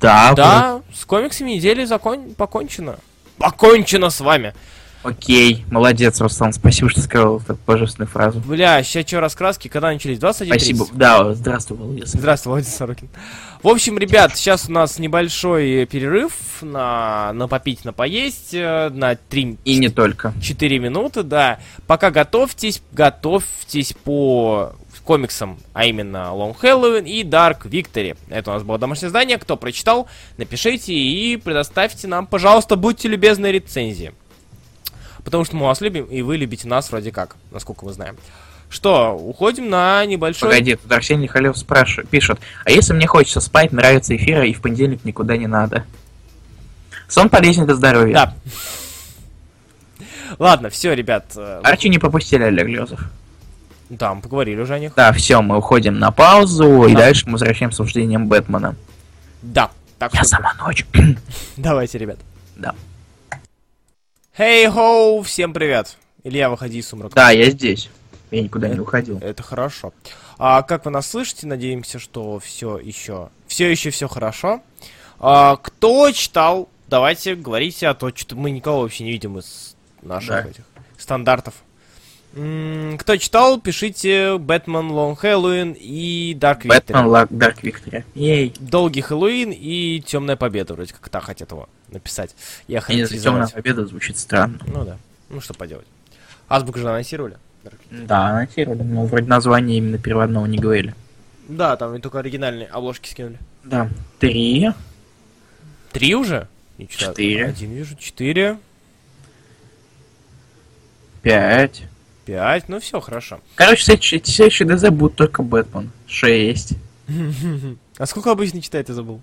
Speaker 1: Да,
Speaker 2: Да, с комиксами недели закон... покончено. Покончено с вами.
Speaker 1: Окей. Молодец, Руслан. Спасибо, что сказал эту божественную фразу.
Speaker 2: Бля, сейчас что, раскраски, когда начались? 21
Speaker 1: Спасибо. Да, здравствуй, Володя.
Speaker 2: Здравствуй, Владимир Сорокин. В общем, ребят, сейчас у нас небольшой перерыв на, на попить, на поесть, э, на 3
Speaker 1: И не только.
Speaker 2: 4 минуты, да. Пока готовьтесь, готовьтесь по комиксам, а именно Long Halloween и Dark Victory. Это у нас было домашнее задание. Кто прочитал, напишите и предоставьте нам, пожалуйста, будьте любезны, рецензии. Потому что мы вас любим, и вы любите нас вроде как, насколько мы знаем. Что, уходим на небольшой...
Speaker 1: Погоди, тут Арсений Халев спрашивает, пишет, а если мне хочется спать, нравится эфира и в понедельник никуда не надо? Сон полезен для здоровья.
Speaker 2: Да. Ладно, все, ребят. э,
Speaker 1: Арчи не пропустили Олег Лезов.
Speaker 2: Да, мы поговорили уже о них.
Speaker 1: Да, все, мы уходим на паузу, и
Speaker 2: Да.
Speaker 1: дальше мы возвращаемся с обсуждением Бэтмена.
Speaker 2: Да. Так
Speaker 1: Я
Speaker 2: что
Speaker 1: сама ночь.
Speaker 2: давайте, ребят.
Speaker 1: Да.
Speaker 2: Хей-хоу, всем привет. Илья, выходи из сумрака.
Speaker 1: Да, я здесь. Я никуда не уходил.
Speaker 2: Это хорошо. А как вы нас слышите? Надеемся, что все еще, все еще все хорошо. А, кто читал? Давайте говорите, а то что мы никого вообще не видим из наших
Speaker 1: Да.
Speaker 2: этих стандартов. Кто читал, пишите Бэтмен Long Halloween и Dark
Speaker 1: Бэтмен
Speaker 2: Victory.
Speaker 1: Лак Дарк Виктория. Ей.
Speaker 2: Долгий Хэллоуин и Темная Победа, вроде как так хотят его написать. Я характеризовать.
Speaker 1: Темная Победа звучит странно.
Speaker 2: Ну да. Ну что поделать. Азбук же анонсировали.
Speaker 1: Да, анонсировали, но вроде названия именно переводного не говорили.
Speaker 2: Да, там и только оригинальные обложки скинули.
Speaker 1: Да. Три.
Speaker 2: Три уже?
Speaker 1: Четыре.
Speaker 2: Один вижу, четыре,
Speaker 1: Пять.
Speaker 2: Пять, ну все, хорошо.
Speaker 1: Короче, следующий, следующий ДЗ будет только Бэтмен. Шесть. [LAUGHS]
Speaker 2: А сколько обычно читает, я забыл?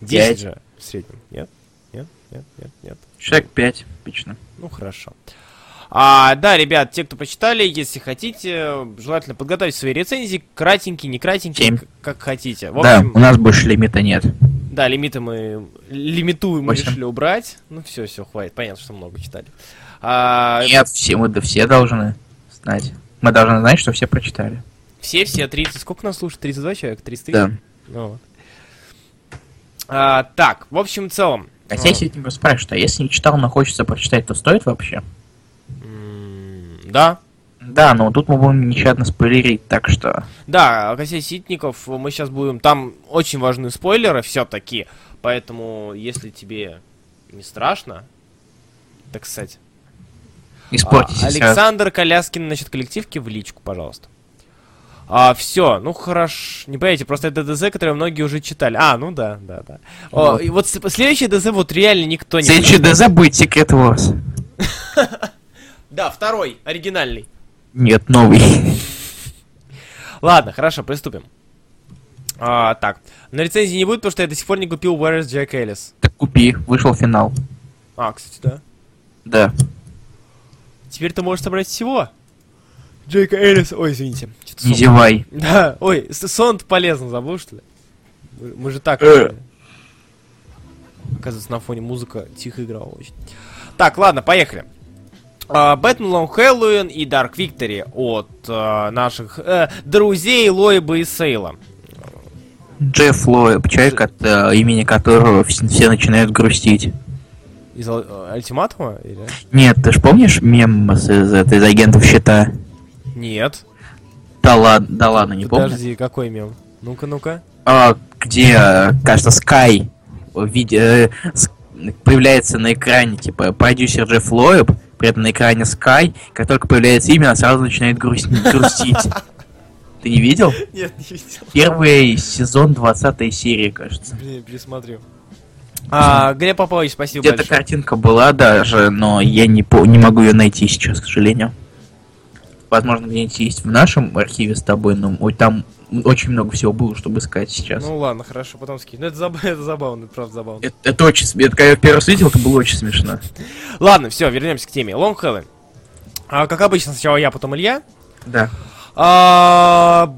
Speaker 2: Десять же в среднем. Нет? Нет? Нет? Нет? Нет?
Speaker 1: Человек пять, обычно.
Speaker 2: Ну хорошо. А, да, ребят, те, кто почитали, если хотите, желательно подготовить свои рецензии, кратенькие, не кратенькие,
Speaker 1: Семь.
Speaker 2: к- как хотите. В
Speaker 1: Да,
Speaker 2: общем,
Speaker 1: у нас больше лимита нет.
Speaker 2: Да, лимиты мы лимитуем мы решили убрать. Ну все, все, хватит. Понятно, что много читали. А,
Speaker 1: Нет, все мы да все должны знать. Мы должны знать, что все прочитали.
Speaker 2: все, все 30. Сколько нас слушает? 32 человека? 33?
Speaker 1: Да.
Speaker 2: Ну вот. А, так, в общем, в целом.
Speaker 1: А если тебя спрашивают, а если не читал, но хочется прочитать, то стоит вообще?
Speaker 2: Да.
Speaker 1: Да, но тут мы будем нещадно спойлерить, так что...
Speaker 2: Да, Косей Ситников, мы сейчас будем... Там очень важны спойлеры все-таки. Поэтому, если тебе не страшно, так сказать.
Speaker 1: Испортите
Speaker 2: А. Александр Коляскин, значит, коллективки в личку, пожалуйста. А, все, ну хорошо. Не понимаете, просто это ДЗ, которое многие уже читали. А, ну да, да, да. О,
Speaker 1: Вот.
Speaker 2: и вот следующий ДЗ вот реально никто не...
Speaker 1: Следующий ДЗ будет Секрет Wars. [LAUGHS]
Speaker 2: Да, второй, оригинальный.
Speaker 1: Нет, новый.
Speaker 2: Ладно, хорошо, приступим. А, так, на рецензии не будет, потому что я до сих пор не купил Where is Jack Ellis.
Speaker 1: Так купи, вышел финал.
Speaker 2: А, кстати, да.
Speaker 1: Да.
Speaker 2: Теперь ты можешь собрать всего. Джейка Эллис... Ой, извините.
Speaker 1: Не зевай.
Speaker 2: Да, ой, сон полезно, забыл, что ли? Мы, же так...
Speaker 1: Э.
Speaker 2: Оказывается, на фоне музыка тихо играла очень. Так, ладно, поехали. Бэтмен Long Halloween и Dark Victory от а, наших э, друзей Лоиба и Сейла.
Speaker 1: Джефф Лоеб, человек, от э, имени которого вс- все начинают грустить.
Speaker 2: Из э, Ультиматума? Или?
Speaker 1: Нет, ты ж помнишь мем с, из, из агентов щита?
Speaker 2: Нет.
Speaker 1: Да ладно, да ладно, не помню.
Speaker 2: Подожди, какой мем? Ну-ка, ну-ка.
Speaker 1: А, где, э, кажется, Скай в виде, э, появляется на экране, типа, продюсер Джефф Лоеб, при этом на экране Скай, как только появляется имя, она сразу начинает грустить. грустить. [LAUGHS] Ты не видел?
Speaker 2: Нет, не видел.
Speaker 1: Первый сезон, 20 серия, кажется.
Speaker 2: Блин, пересмотрю. А, Глеб Попович, спасибо
Speaker 1: Где-то
Speaker 2: большое.
Speaker 1: картинка была даже, но я не, по- не могу ее найти сейчас, к сожалению. Возможно, где-нибудь есть в нашем архиве с тобой, но ой, там очень много всего было, чтобы искать сейчас.
Speaker 2: Ну ладно, хорошо, потом скинь. Ну это, заб- [LAUGHS] это забавно, это правда забавно.
Speaker 1: это, это очень см- это когда я первый раз видел, это было очень смешно. [LAUGHS]
Speaker 2: Ладно, все, вернемся к теме. Long Halloween. А, как обычно, сначала я, потом Илья.
Speaker 1: Да.
Speaker 2: А,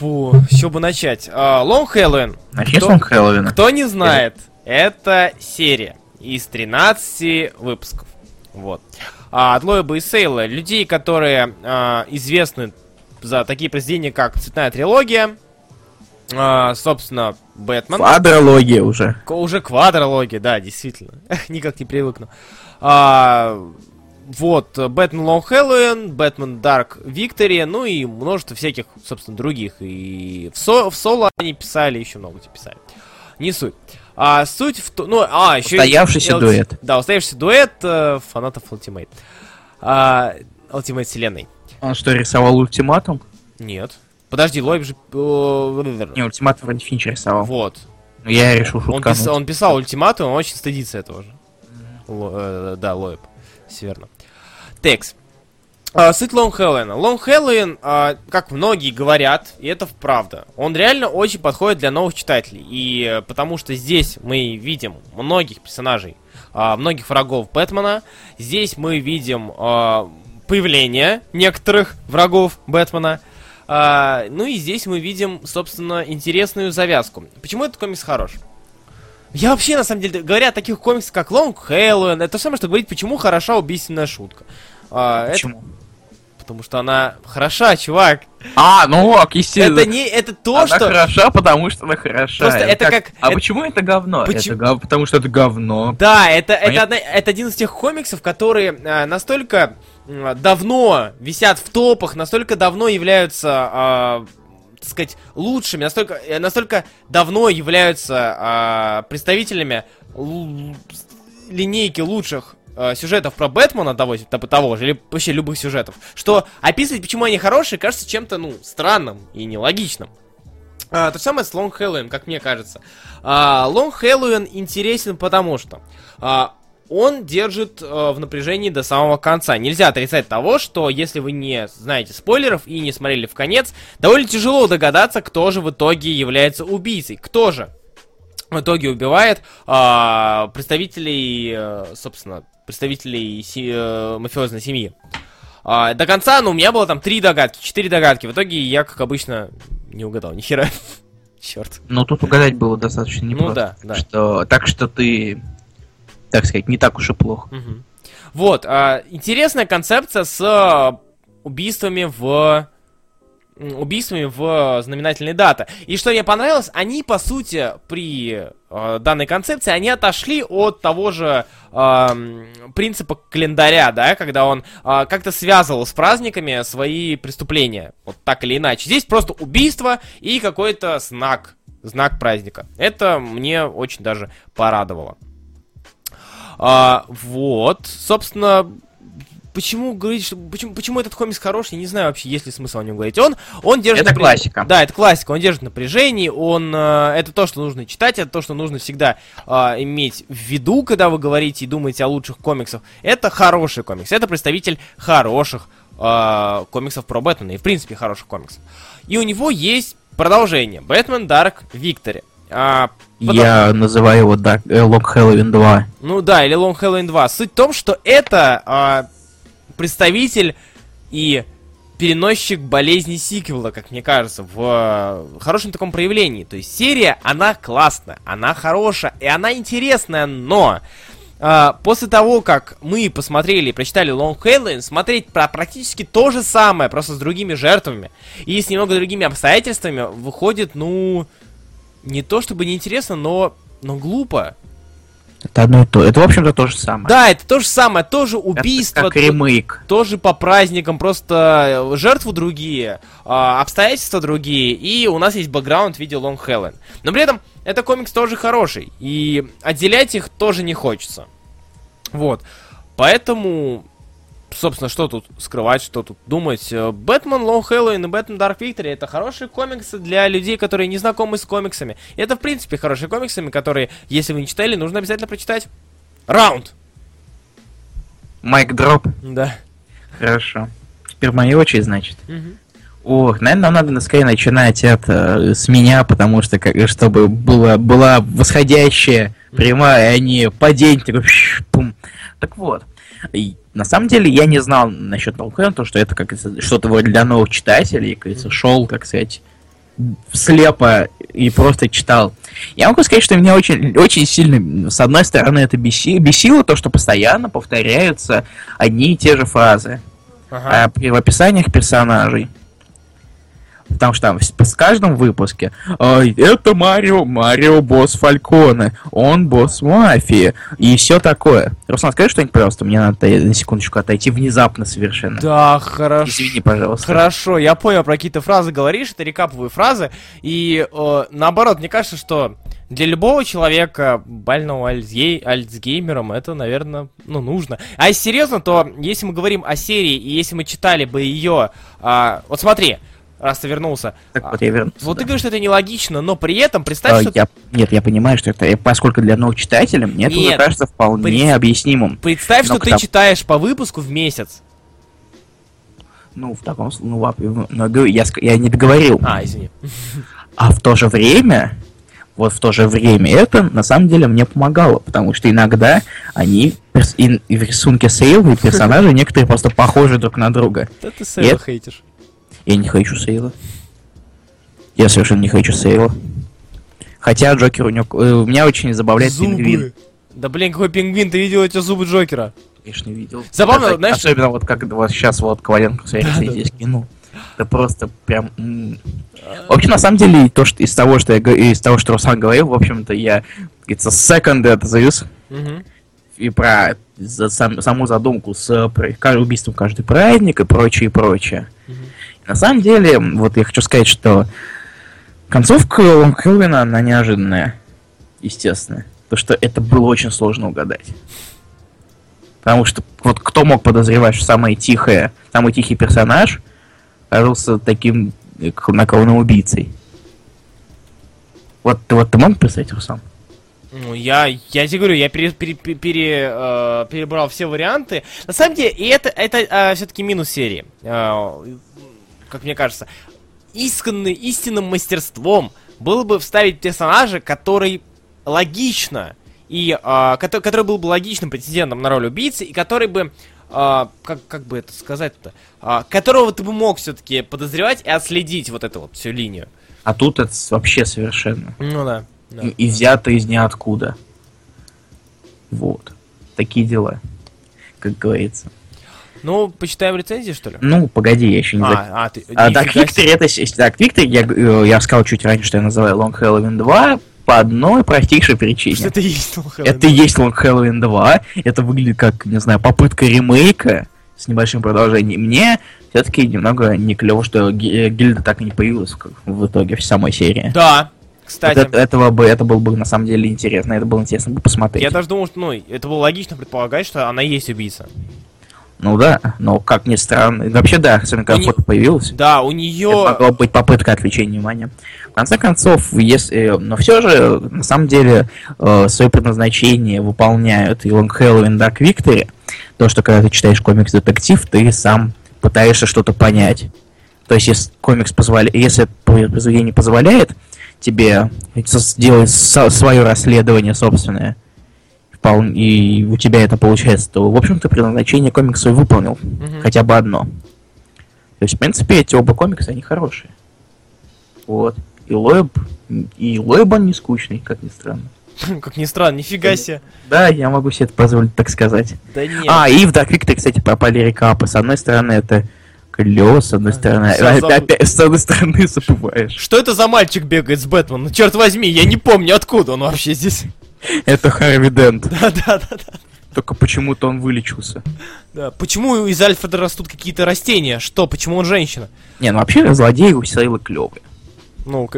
Speaker 2: с чего бы начать? Long Halloween.
Speaker 1: Начни с Лонг Хэллоуина.
Speaker 2: Кто не знает, это серия из 13 выпусков. Вот. А, от Лоеба и Сейла. Людей, которые а, известны за такие произведения, как «Цветная трилогия», а, собственно, «Бэтмен»,
Speaker 1: Квадрология уже.
Speaker 2: К- Уже квадрология, да, действительно. [LAUGHS] Никак не привыкну. А, вот, Бэтмен Long Halloween, Бэтмен Dark Victory, ну и множество всяких, собственно, других. И в, со- в соло они писали, еще много где писали. Не суть. А суть в том... Ну, а, еще...
Speaker 1: Устоявшийся
Speaker 2: LT
Speaker 1: дуэт.
Speaker 2: Да, устоявшийся дуэт э, фанатов Ultimate. А, Ultimate вселенной.
Speaker 1: Он что, рисовал ультиматум?
Speaker 2: Нет. Подожди, Лойб же...
Speaker 1: Не, ультиматум вроде Финч рисовал.
Speaker 2: Вот.
Speaker 1: Но я решил
Speaker 2: Он,
Speaker 1: шуткануть.
Speaker 2: писал, он писал ультиматум, он очень стыдится этого же. Ло- э, да, Лоеб. Все верно. Текс. А, суть Long Halloween. Long Halloween, а, как многие говорят, и это правда, он реально очень подходит для новых читателей. И э, потому что здесь мы видим многих персонажей, а, многих врагов Бэтмена. Здесь мы видим появление некоторых врагов Бэтмена. Ну и здесь мы видим, собственно, интересную завязку. Почему этот комикс хорош? Я вообще, на самом деле, говоря о таких комиксах, как Long Halloween, это то самое, что говорить, почему хороша убийственная шутка. А, это
Speaker 1: Почему?
Speaker 2: потому что она хороша, чувак.
Speaker 1: А, ну ок, естественно.
Speaker 2: Это не, это то,
Speaker 1: она
Speaker 2: что...
Speaker 1: хороша, потому что она хороша.
Speaker 2: Просто это как-
Speaker 1: А
Speaker 2: это-
Speaker 1: почему это говно?
Speaker 2: Почему-
Speaker 1: Это гов- Потому что это говно.
Speaker 2: Да, это, это, одна- это один из тех комиксов, которые а, настолько м, давно висят в топах, настолько давно являются, а, так сказать, лучшими, настолько, э, настолько давно являются а, представителями линейки лучших а, сюжетов про Бэтмена того, того, же, или вообще любых сюжетов, что описывать, почему они хорошие, кажется чем-то, ну, странным и нелогичным. А, то же самое с Long Halloween, как мне кажется. А, Halloween интересен потому что а, он держит а, в напряжении до самого конца. Нельзя отрицать того, что если вы не знаете спойлеров и не смотрели в конец, довольно тяжело догадаться, кто же в итоге является убийцей. Кто же в итоге убивает а, представителей, э, собственно, представителей се- э, мафиозной семьи. А, до конца, ну, у меня было там три догадки, четыре догадки. В итоге я, как обычно, не угадал ни хера. [LAUGHS] Черт.
Speaker 1: Ну, тут угадать было достаточно
Speaker 2: Ну
Speaker 1: непросто.
Speaker 2: да, да.
Speaker 1: Что, так что ты, так сказать, не так уж и плохо.
Speaker 2: Мгм. Вот, а, интересная концепция с а, убийствами в убийствами в знаменательной даты. И что мне понравилось, они, по сути, при э, данной концепции, они отошли от того же м, принципа календаря, да, когда он а, как-то связывал с праздниками свои преступления, вот так или иначе. Здесь просто убийство и какой-то знак, знак праздника. Это мне очень даже порадовало. А, вот, собственно, почему говорить, что почему, почему этот комикс хороший, я не знаю вообще, есть ли смысл о нем говорить. Он, он держит
Speaker 1: Это
Speaker 2: напря-
Speaker 1: классика.
Speaker 2: Да, это классика. Он держит напряжение, он э, это то, что нужно читать, это то, что нужно всегда э, иметь в виду, когда вы говорите и думаете о лучших комиксах. Это хороший комикс, это представитель хороших э, комиксов про Бэтмена и в принципе хороших комиксов. И у него есть продолжение. Бэтмен Dark Victory. А, потом-
Speaker 1: Я называю его Dark, э, Long Halloween 2.
Speaker 2: ну да, или Long Halloween 2. Суть в том, что это а, представитель и переносчик болезни сиквела, как мне кажется, в а, хорошем таком проявлении. То есть серия, она классная, она хорошая, и она интересная, но а, после того, как мы посмотрели и прочитали Long Halloween, смотреть про практически то же самое, просто с другими жертвами и с немного другими обстоятельствами, выходит, ну, не то чтобы неинтересно, но, но глупо.
Speaker 1: Это одно и то. Это, в общем-то, то же самое.
Speaker 2: Да, это то же самое, тоже убийство.
Speaker 1: Это как ремейк.
Speaker 2: Тоже по праздникам, просто жертвы другие, а, обстоятельства другие, и у нас есть бэкграунд в виде Long Helen. Но при этом это комикс тоже хороший, и отделять их тоже не хочется. Вот. Поэтому собственно, что тут скрывать, что тут думать. Э, Бэтмен Лоу Хэллоуин и Бэтмен Дарк Виктори это хорошие комиксы для людей, которые не знакомы с комиксами. И это, в принципе, хорошие комиксами, которые, если вы не читали, нужно обязательно прочитать. Раунд!
Speaker 1: Майк дроп?
Speaker 2: Да.
Speaker 1: Хорошо. Теперь моя очередь, значит.
Speaker 2: Угу.
Speaker 1: Ох, наверное, нам надо скорее начинать это с меня, потому что как, чтобы была, была восходящая прямая, а не падение. Такой, пум. Так вот, и на самом деле я не знал насчет Толкена, то, что это как что-то вроде для новых читателей, как говорится, шел, так сказать, слепо и просто читал. Я могу сказать, что меня очень, очень сильно, с одной стороны, это беси, бесило то, что постоянно повторяются одни и те же фразы ага. а, в описаниях персонажей. Потому что там с каждым выпуске это Марио, Марио босс Фальконе, он босс мафии и все такое. Руслан, скажи что-нибудь, пожалуйста, мне надо на секундочку отойти внезапно совершенно.
Speaker 2: Да, хорошо.
Speaker 1: Извини, пожалуйста.
Speaker 2: Хорошо, я понял, про какие-то фразы говоришь, это рекаповые фразы, и э, наоборот, мне кажется, что для любого человека, больного альцгей, альцгеймером, это, наверное, ну, нужно. А если серьезно, то если мы говорим о серии, и если мы читали бы ее... Э, вот смотри, раз ты вернулся.
Speaker 1: Так вот я вернулся.
Speaker 2: Вот да. ты говоришь, что это нелогично, но при этом представь, а, что...
Speaker 1: Я, нет, я понимаю, что это, поскольку для новых читателей, мне нет, это уже кажется вполне пред... объяснимым.
Speaker 2: Представь, но что ты читаешь по выпуску в месяц.
Speaker 1: Ну, в таком случае, ну, ну, я, я не договорил.
Speaker 2: А, извини. [LAUGHS]
Speaker 1: А в то же время, вот в то же время это на самом деле мне помогало, потому что иногда они и, и в рисунке Сейл и персонажи некоторые просто похожи друг на друга.
Speaker 2: Да ты Сейла хейтишь.
Speaker 1: Я не хейчу Сейла. Я совершенно не хейчу Сейла. Хотя Джокер у него... Э, у меня очень забавляет
Speaker 2: зубы. пингвин. Да блин, какой пингвин? Ты видел эти зубы Джокера?
Speaker 1: Конечно, видел.
Speaker 2: Забавно, это, знаешь...
Speaker 1: Особенно вот как вот сейчас вот Коваленко в да, здесь да. кинул. Это просто прям... В общем, на самом деле, то, что из того, что я из того, что Руслан говорил, в общем-то, я it's a second это завис. Угу. И про за, сам, саму задумку с про, убийством каждый праздник и прочее, и прочее. Угу. На самом деле, вот я хочу сказать, что концовка Лонг Хелвина, она неожиданная, естественно. Потому что это было очень сложно угадать. Потому что вот кто мог подозревать, что самый тихое, самый тихий персонаж оказался таким хладнокровным убийцей. Вот, вот ты мог представить, Руслан?
Speaker 2: Ну, я, я тебе говорю, я пере, пере, пере, э, перебрал все варианты. На самом деле, и это, это э, все-таки минус серии. Э, как мне кажется, исканным, истинным мастерством было бы вставить персонажа, который логично и э, который, который был бы логичным претендентом на роль убийцы и который бы э, как, как бы это сказать-то, э, которого ты бы мог все-таки подозревать и отследить вот эту вот всю линию.
Speaker 1: А тут это вообще совершенно.
Speaker 2: Ну да. да.
Speaker 1: И, и взято из ниоткуда. Вот. Такие дела, как говорится.
Speaker 2: Ну, почитаем рецензии, что ли?
Speaker 1: Ну, погоди, я еще не... А, а, ты... а Dark Victory, это... Dark Victory, я, э, я сказал чуть раньше, что я называю Long Halloween 2, по одной простейшей причине. Что
Speaker 2: это есть Long Halloween
Speaker 1: Это есть Long Halloween 2, это выглядит как, не знаю, попытка ремейка с небольшим продолжением. Мне все-таки немного не клево, что гильда так и не появилась в итоге в самой серии.
Speaker 2: Да, кстати. Вот
Speaker 1: это, этого бы, это было бы на самом деле интересно, это было интересно бы посмотреть.
Speaker 2: Я даже думал, что, ну, это было логично предполагать, что она есть убийца.
Speaker 1: Ну да, но как ни странно. Вообще да, особенно когда фото появилось.
Speaker 2: Да, у нее...
Speaker 1: Это могла быть попытка отвлечения внимания. В конце концов, если... Но все же, на самом деле, э, свое предназначение выполняют и Long Halloween Dark Victory. То, что когда ты читаешь комикс-детектив, ты сам пытаешься что-то понять. То есть, если комикс позволяет... Если произведение позволяет тебе сделать свое расследование собственное, вполне, и у тебя это получается, то, в общем-то, предназначение комикса выполнил. Mm-hmm. Хотя бы одно. То есть, в принципе, эти оба комикса, они хорошие. Вот. И Лоеб, и Лоеб он не скучный, как ни странно. [LAUGHS]
Speaker 2: Как ни странно, нифига себе.
Speaker 1: Да, я могу себе это позволить так сказать.
Speaker 2: Да нет.
Speaker 1: А, и в Dark Victory, кстати, пропали рекапы. С одной стороны, это клево, с одной стороны... опять- [LAUGHS] с одной стороны, забываешь.
Speaker 2: Что это за мальчик бегает с Бэтменом? Черт возьми, я не помню, откуда он вообще здесь.
Speaker 1: Это Харви Дент. [LAUGHS]
Speaker 2: Да-да-да.
Speaker 1: Только почему-то он вылечился.
Speaker 2: Да. Почему из Альфреда растут какие-то растения? Что? Почему он женщина?
Speaker 1: Не, ну вообще злодеи у Сейла клевые.
Speaker 2: Ну,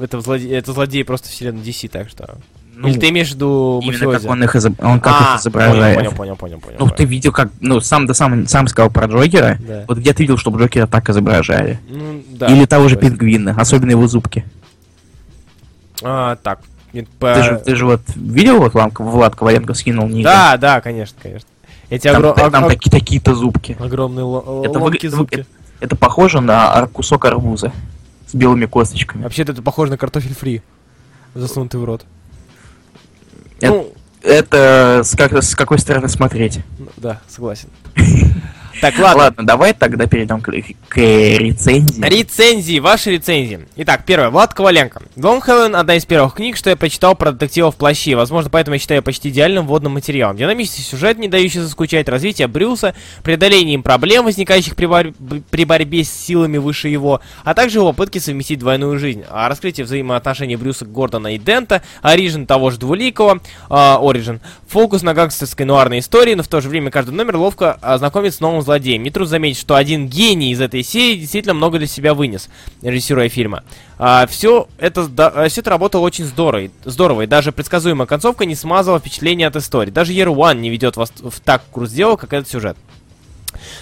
Speaker 2: это, злодей, это злодей просто вселенной DC, так что...
Speaker 1: Ну,
Speaker 2: Или ты имеешь в виду
Speaker 1: Именно
Speaker 2: мафиози?
Speaker 1: как он их, изоб- он как
Speaker 2: А,
Speaker 1: их изображает.
Speaker 2: Понял, понял, понял, понял.
Speaker 1: Ну, ты видел, как... Ну, сам, да сам, сам сказал про Джокера.
Speaker 2: Да.
Speaker 1: Вот где ты видел, чтобы Джокера так изображали?
Speaker 2: Ну, да.
Speaker 1: Или того же пингвина, особенно его зубки.
Speaker 2: А, так. Нет, по-
Speaker 1: Ты, же, ты же вот видел, вот Влад, Влад Коваленко скинул ник?
Speaker 2: Да, да, конечно, конечно. Эти
Speaker 1: Там,
Speaker 2: огро-
Speaker 1: та- там
Speaker 2: ог-
Speaker 1: таки- такие-то зубки.
Speaker 2: огромные ло-
Speaker 1: Это
Speaker 2: ломкие
Speaker 1: выгля-
Speaker 2: зубки.
Speaker 1: Это похоже на кусок арбуза с белыми косточками.
Speaker 2: Вообще-то это похоже на картофель фри, засунутый в рот.
Speaker 1: Это-
Speaker 2: Ну,
Speaker 1: Это с, как, с какой стороны смотреть?
Speaker 2: ну, да, согласен. [LAUGHS] Так, ладно.
Speaker 1: Ладно, давай тогда перейдем к, к рецензии.
Speaker 2: Рецензии, ваши рецензии. Итак, первое. Влад Коваленко. Дом Хелен одна из первых книг, что я прочитал про детективов в плаще. Возможно, поэтому я считаю почти идеальным вводным материалом. Динамичный сюжет, не дающий заскучать, развитие Брюса, преодоление им проблем, возникающих при, борь- б- при борьбе с силами выше его, а также его попытки совместить двойную жизнь. А раскрытие взаимоотношений Брюса Гордона и Дента, Оригин того же Двуликого, Оригин. Фокус на гангстерской нуарной истории, но в то же время каждый номер ловко а, знакомит с новым злодеем. Не трудно заметить, что один гений из этой серии действительно много для себя вынес, режиссируя фильма. все это, да, все это работало очень здорово, здорово, и даже предсказуемая концовка не смазала впечатление от истории. Даже Year One не ведет вас в так курс дела, как этот сюжет.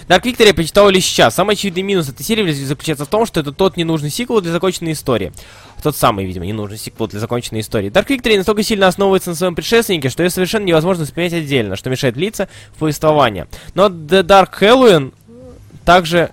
Speaker 2: Dark Victory я прочитал лишь сейчас. Самый очевидный минус этой серии заключается в том, что это тот ненужный сиквел для законченной истории. Тот самый, видимо, ненужный сиквел для законченной истории. Dark Victory настолько сильно основывается на своем предшественнике, что ее совершенно невозможно воспринять отдельно, что мешает влиться в повествование. Но The Dark Halloween также...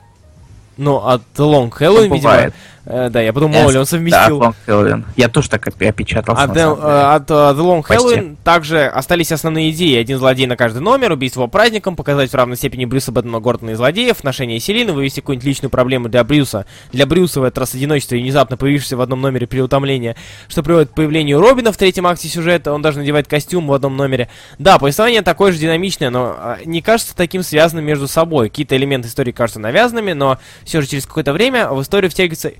Speaker 2: Ну, от Long Halloween, видимо...
Speaker 1: Бывает.
Speaker 2: Э, да, я подумал, ли он
Speaker 1: Да,
Speaker 2: совместил...
Speaker 1: Long Halloween. Я тоже так опечатался.
Speaker 2: От, The,
Speaker 1: деле.
Speaker 2: э, от, э, The Long. Halloween также остались основные идеи. Один злодей на каждый номер, убийство по праздникам, показать в равной степени Брюса Бэтмена, Гордона и злодеев, отношения Селины, вывести какую-нибудь личную проблему для Брюса. Для Брюса в этот раз одиночество и внезапно появившееся в одном номере переутомление, что приводит к появлению Робина в третьем акте сюжета. Он даже надевает костюм в одном номере. Да, повествование такое же динамичное, но а, не кажется таким связанным между собой. Какие-то элементы истории кажутся навязанными, но все же через какое-то время в историю втягивается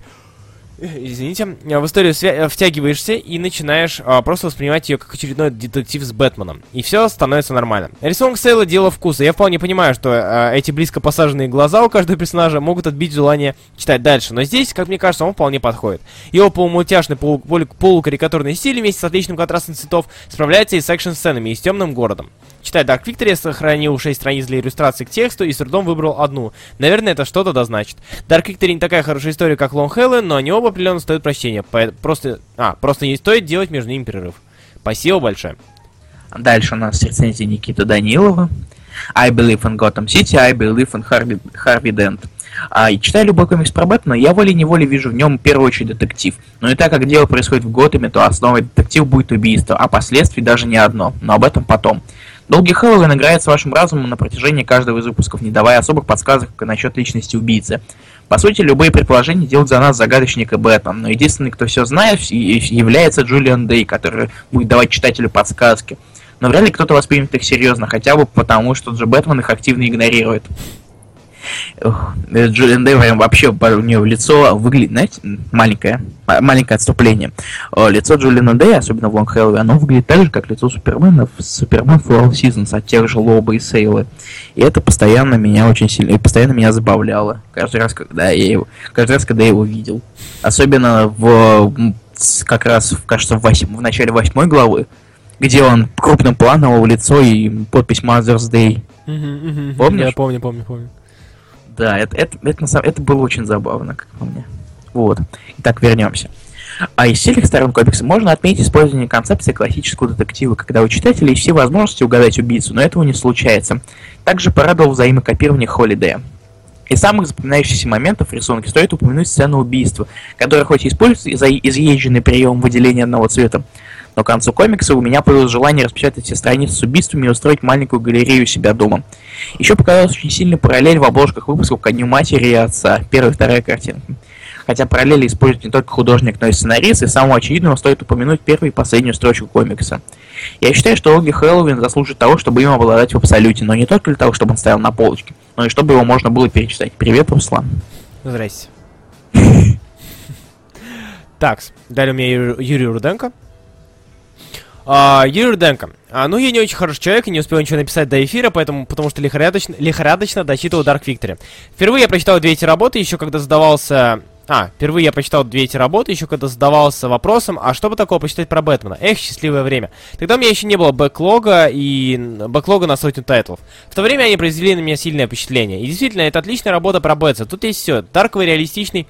Speaker 2: [LAUGHS] Извините, э, в историю свя- э, втягиваешься и начинаешь а, просто воспринимать ее как очередной детектив с Бэтменом. И все становится нормально. Рисунок Сейла дело вкуса. Я вполне понимаю, что э, эти близко посаженные глаза у каждого персонажа могут отбить желание читать дальше. Но здесь, как мне кажется, он вполне подходит. Его полумультяшный, полу- полу- полукарикатурный стиль вместе с отличным контрастом цветов справляется и с экшн-сценами, и с темным городом. Читая Dark Victory, я сохранил 6 страниц для иллюстрации к тексту и с трудом выбрал одну. Наверное, это что-то да значит. Dark Victory не такая хорошая история, как Long Halloween, но они оба определенно стоят прощения. Просто... А, просто не стоит делать между ними перерыв. Спасибо большое.
Speaker 1: Дальше у нас рецензия Никиты Данилова. I believe in Gotham City, I believe in Harvey, Harvey Dent. А, и читая любой комикс про Бэтмена, я волей-неволей вижу в нем в первую очередь детектив. Но и так как дело происходит в Готэме, то основой детектива будет убийство, а последствий даже не одно. Но об этом потом. Долгий Хэллоуин играет с вашим разумом на протяжении каждого из выпусков, не давая особых подсказок насчет личности убийцы. По сути, любые предположения делают за нас загадочник и Бэтмен, но единственный, кто все знает, является Джулиан Дей, который будет давать читателю подсказки. Но вряд ли кто-то воспримет их серьезно, хотя бы потому, что Джо Бэтмен их активно игнорирует. Э, Джулиан прям вообще у нее лицо выглядит, знаете, маленькое, ма- маленькое отступление. Э, Лицо Джулиана Дэя, особенно в Long Halloween, оно выглядит так же, как лицо Супермена в Супермен for All Seasons от тех же Лоба и Сейла. И это постоянно меня очень сильно, и постоянно меня забавляло. Каждый раз, когда я его, каждый раз, когда я его видел. Особенно в, как раз, кажется, в, восьм- в начале восьмой главы, где он крупным планом его лицо и подпись Mother's Day. Помнишь?
Speaker 2: Я помню, помню, помню.
Speaker 1: Да, это, это, это, на самом- это было очень забавно, как по мне. Вот. Итак, вернемся. А из сильных сторон комикса можно отметить использование концепции классического детектива, когда у читателей есть все возможности угадать убийцу, но этого не случается. Также порадовал взаимокопирование Холидея. Из самых запоминающихся моментов в рисунке стоит упомянуть сцену убийства, которая хоть и используется за изъезженный прием выделения одного цвета, но к концу комикса у меня появилось желание распечатать все страницы с убийствами и устроить маленькую галерею у себя дома. Еще показалась очень сильная параллель в обложках выпусков ко Дню Матери и Отца, первая и вторая картинка. хотя параллели используют не только художник, но и сценарист, и самого очевидного стоит упомянуть первую и последнюю строчку комикса. Я считаю, что Оги Хэллоуин заслужит того, чтобы им обладать в абсолюте, но не только для того, чтобы он стоял на полочке, но и чтобы его можно было перечитать. Привет, Руслан.
Speaker 2: Здрасте. [LAUGHS] Так, далее у меня Юрий Руденко. А, Юрий Руденко. А, ну, я не очень хороший человек и не успел ничего написать до эфира, поэтому, потому что лихорадочно, лихорадочно дочитывал Dark Victory. Впервые я прочитал две эти работы, еще когда задавался... А, впервые я прочитал две эти работы, еще когда задавался вопросом, а что бы такого почитать про Бэтмена? Эх, счастливое время. Тогда у меня еще не было backlog а и backlog а на сотню тайтлов. В то время они произвели на меня сильное впечатление. И действительно, это отличная работа про Бэтса. Тут есть все. Дарковый, реалистичный,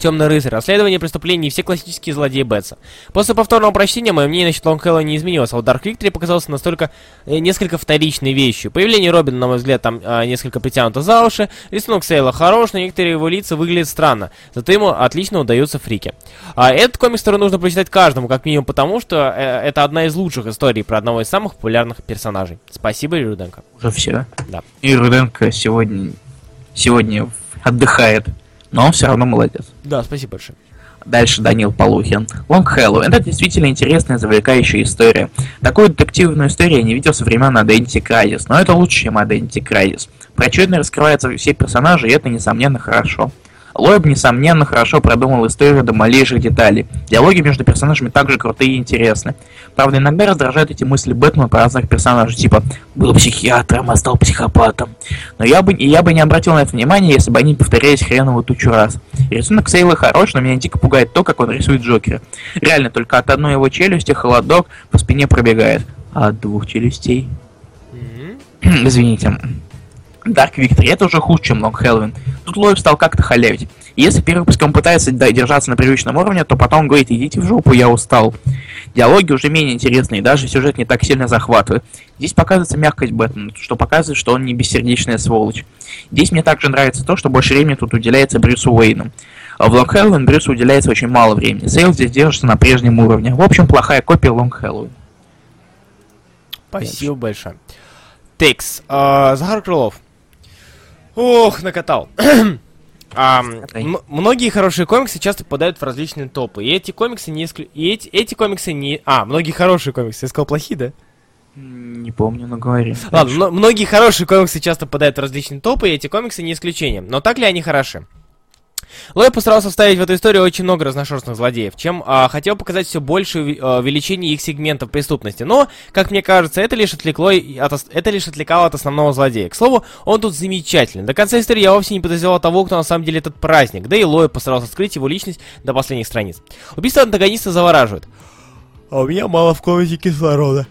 Speaker 2: Темный рыцарь, расследование преступлений и все классические злодеи Бэтса. После повторного прочтения мое мнение насчет Лонгхелла не изменилось, а Dark Victory показался настолько э, несколько вторичной вещью. Появление Робина, на мой взгляд, там э, несколько притянуто за уши, рисунок Сейла хорош, но некоторые его лица выглядят странно, зато ему отлично удаются фрики. А этот комикс, который нужно прочитать каждому, как минимум потому, что э, это одна из лучших историй про одного из самых популярных персонажей. Спасибо, Руденко.
Speaker 1: Уже все.
Speaker 2: Да.
Speaker 1: И Руденко сегодня, сегодня отдыхает, но он все равно молодец.
Speaker 2: Да, спасибо большое.
Speaker 1: Дальше Данил Полухин. Лонг Хэллоу. Это действительно интересная, завлекающая история. Такую детективную историю я не видел со времен Identity Crisis, но это лучше, чем Identity Crisis. Прочетно раскрываются все персонажи, и это, несомненно, хорошо. Лойб, несомненно, хорошо продумал историю до малейших деталей. Диалоги между персонажами также крутые и интересны. Правда, иногда раздражают эти мысли Бэтмена по разных персонажей, типа «был психиатром, а стал психопатом». Но я бы, я бы не обратил на это внимания, если бы они повторялись хреново тучу раз. Рисунок Сейла хорош, но меня дико пугает то, как он рисует Джокера. Реально, только от одной его челюсти холодок по спине пробегает. А от двух челюстей... [CLEARS THROAT] Извините. Dark Victory это уже хуже, чем Long Halloween. Тут Лоев стал как-то халявить. И если первый выпуск он пытается да, держаться на привычном уровне, то потом говорит, идите в жопу, я устал. Диалоги уже менее интересные, даже сюжет не так сильно захватывает. Здесь показывается мягкость Бэтмена, что показывает, что он не бессердечная сволочь. Здесь мне также нравится то, что больше времени тут уделяется Брюсу Уэйну. А в Long Halloween Брюсу уделяется очень мало времени. Сейл здесь держится на прежнем уровне. В общем, плохая копия Long Halloween.
Speaker 2: Спасибо большое. Текс. А, Захар Крылов. Ох, накатал. [COUGHS] А, многие хорошие комиксы часто попадают в различные топы. И эти комиксы не исклю... И эти, эти комиксы не... А, многие хорошие комиксы. Я сказал плохие, да?
Speaker 1: Не помню, но говори.
Speaker 2: Ладно, но- многие хорошие комиксы часто попадают в различные топы, и эти комиксы не исключение. Но так ли они хороши? Лой постарался вставить в эту историю очень много разношерстных злодеев, чем а, хотел показать все большее а, увеличение их сегментов преступности. Но, как мне кажется, это лишь, отвлекло, от, это лишь отвлекало от основного злодея. К слову, он тут замечательный. До конца истории я вовсе не подозревал того, кто на самом деле этот праздник. Да и Лой постарался скрыть его личность до последних страниц. Убийство антагониста завораживает. А у меня мало в комнате кислорода.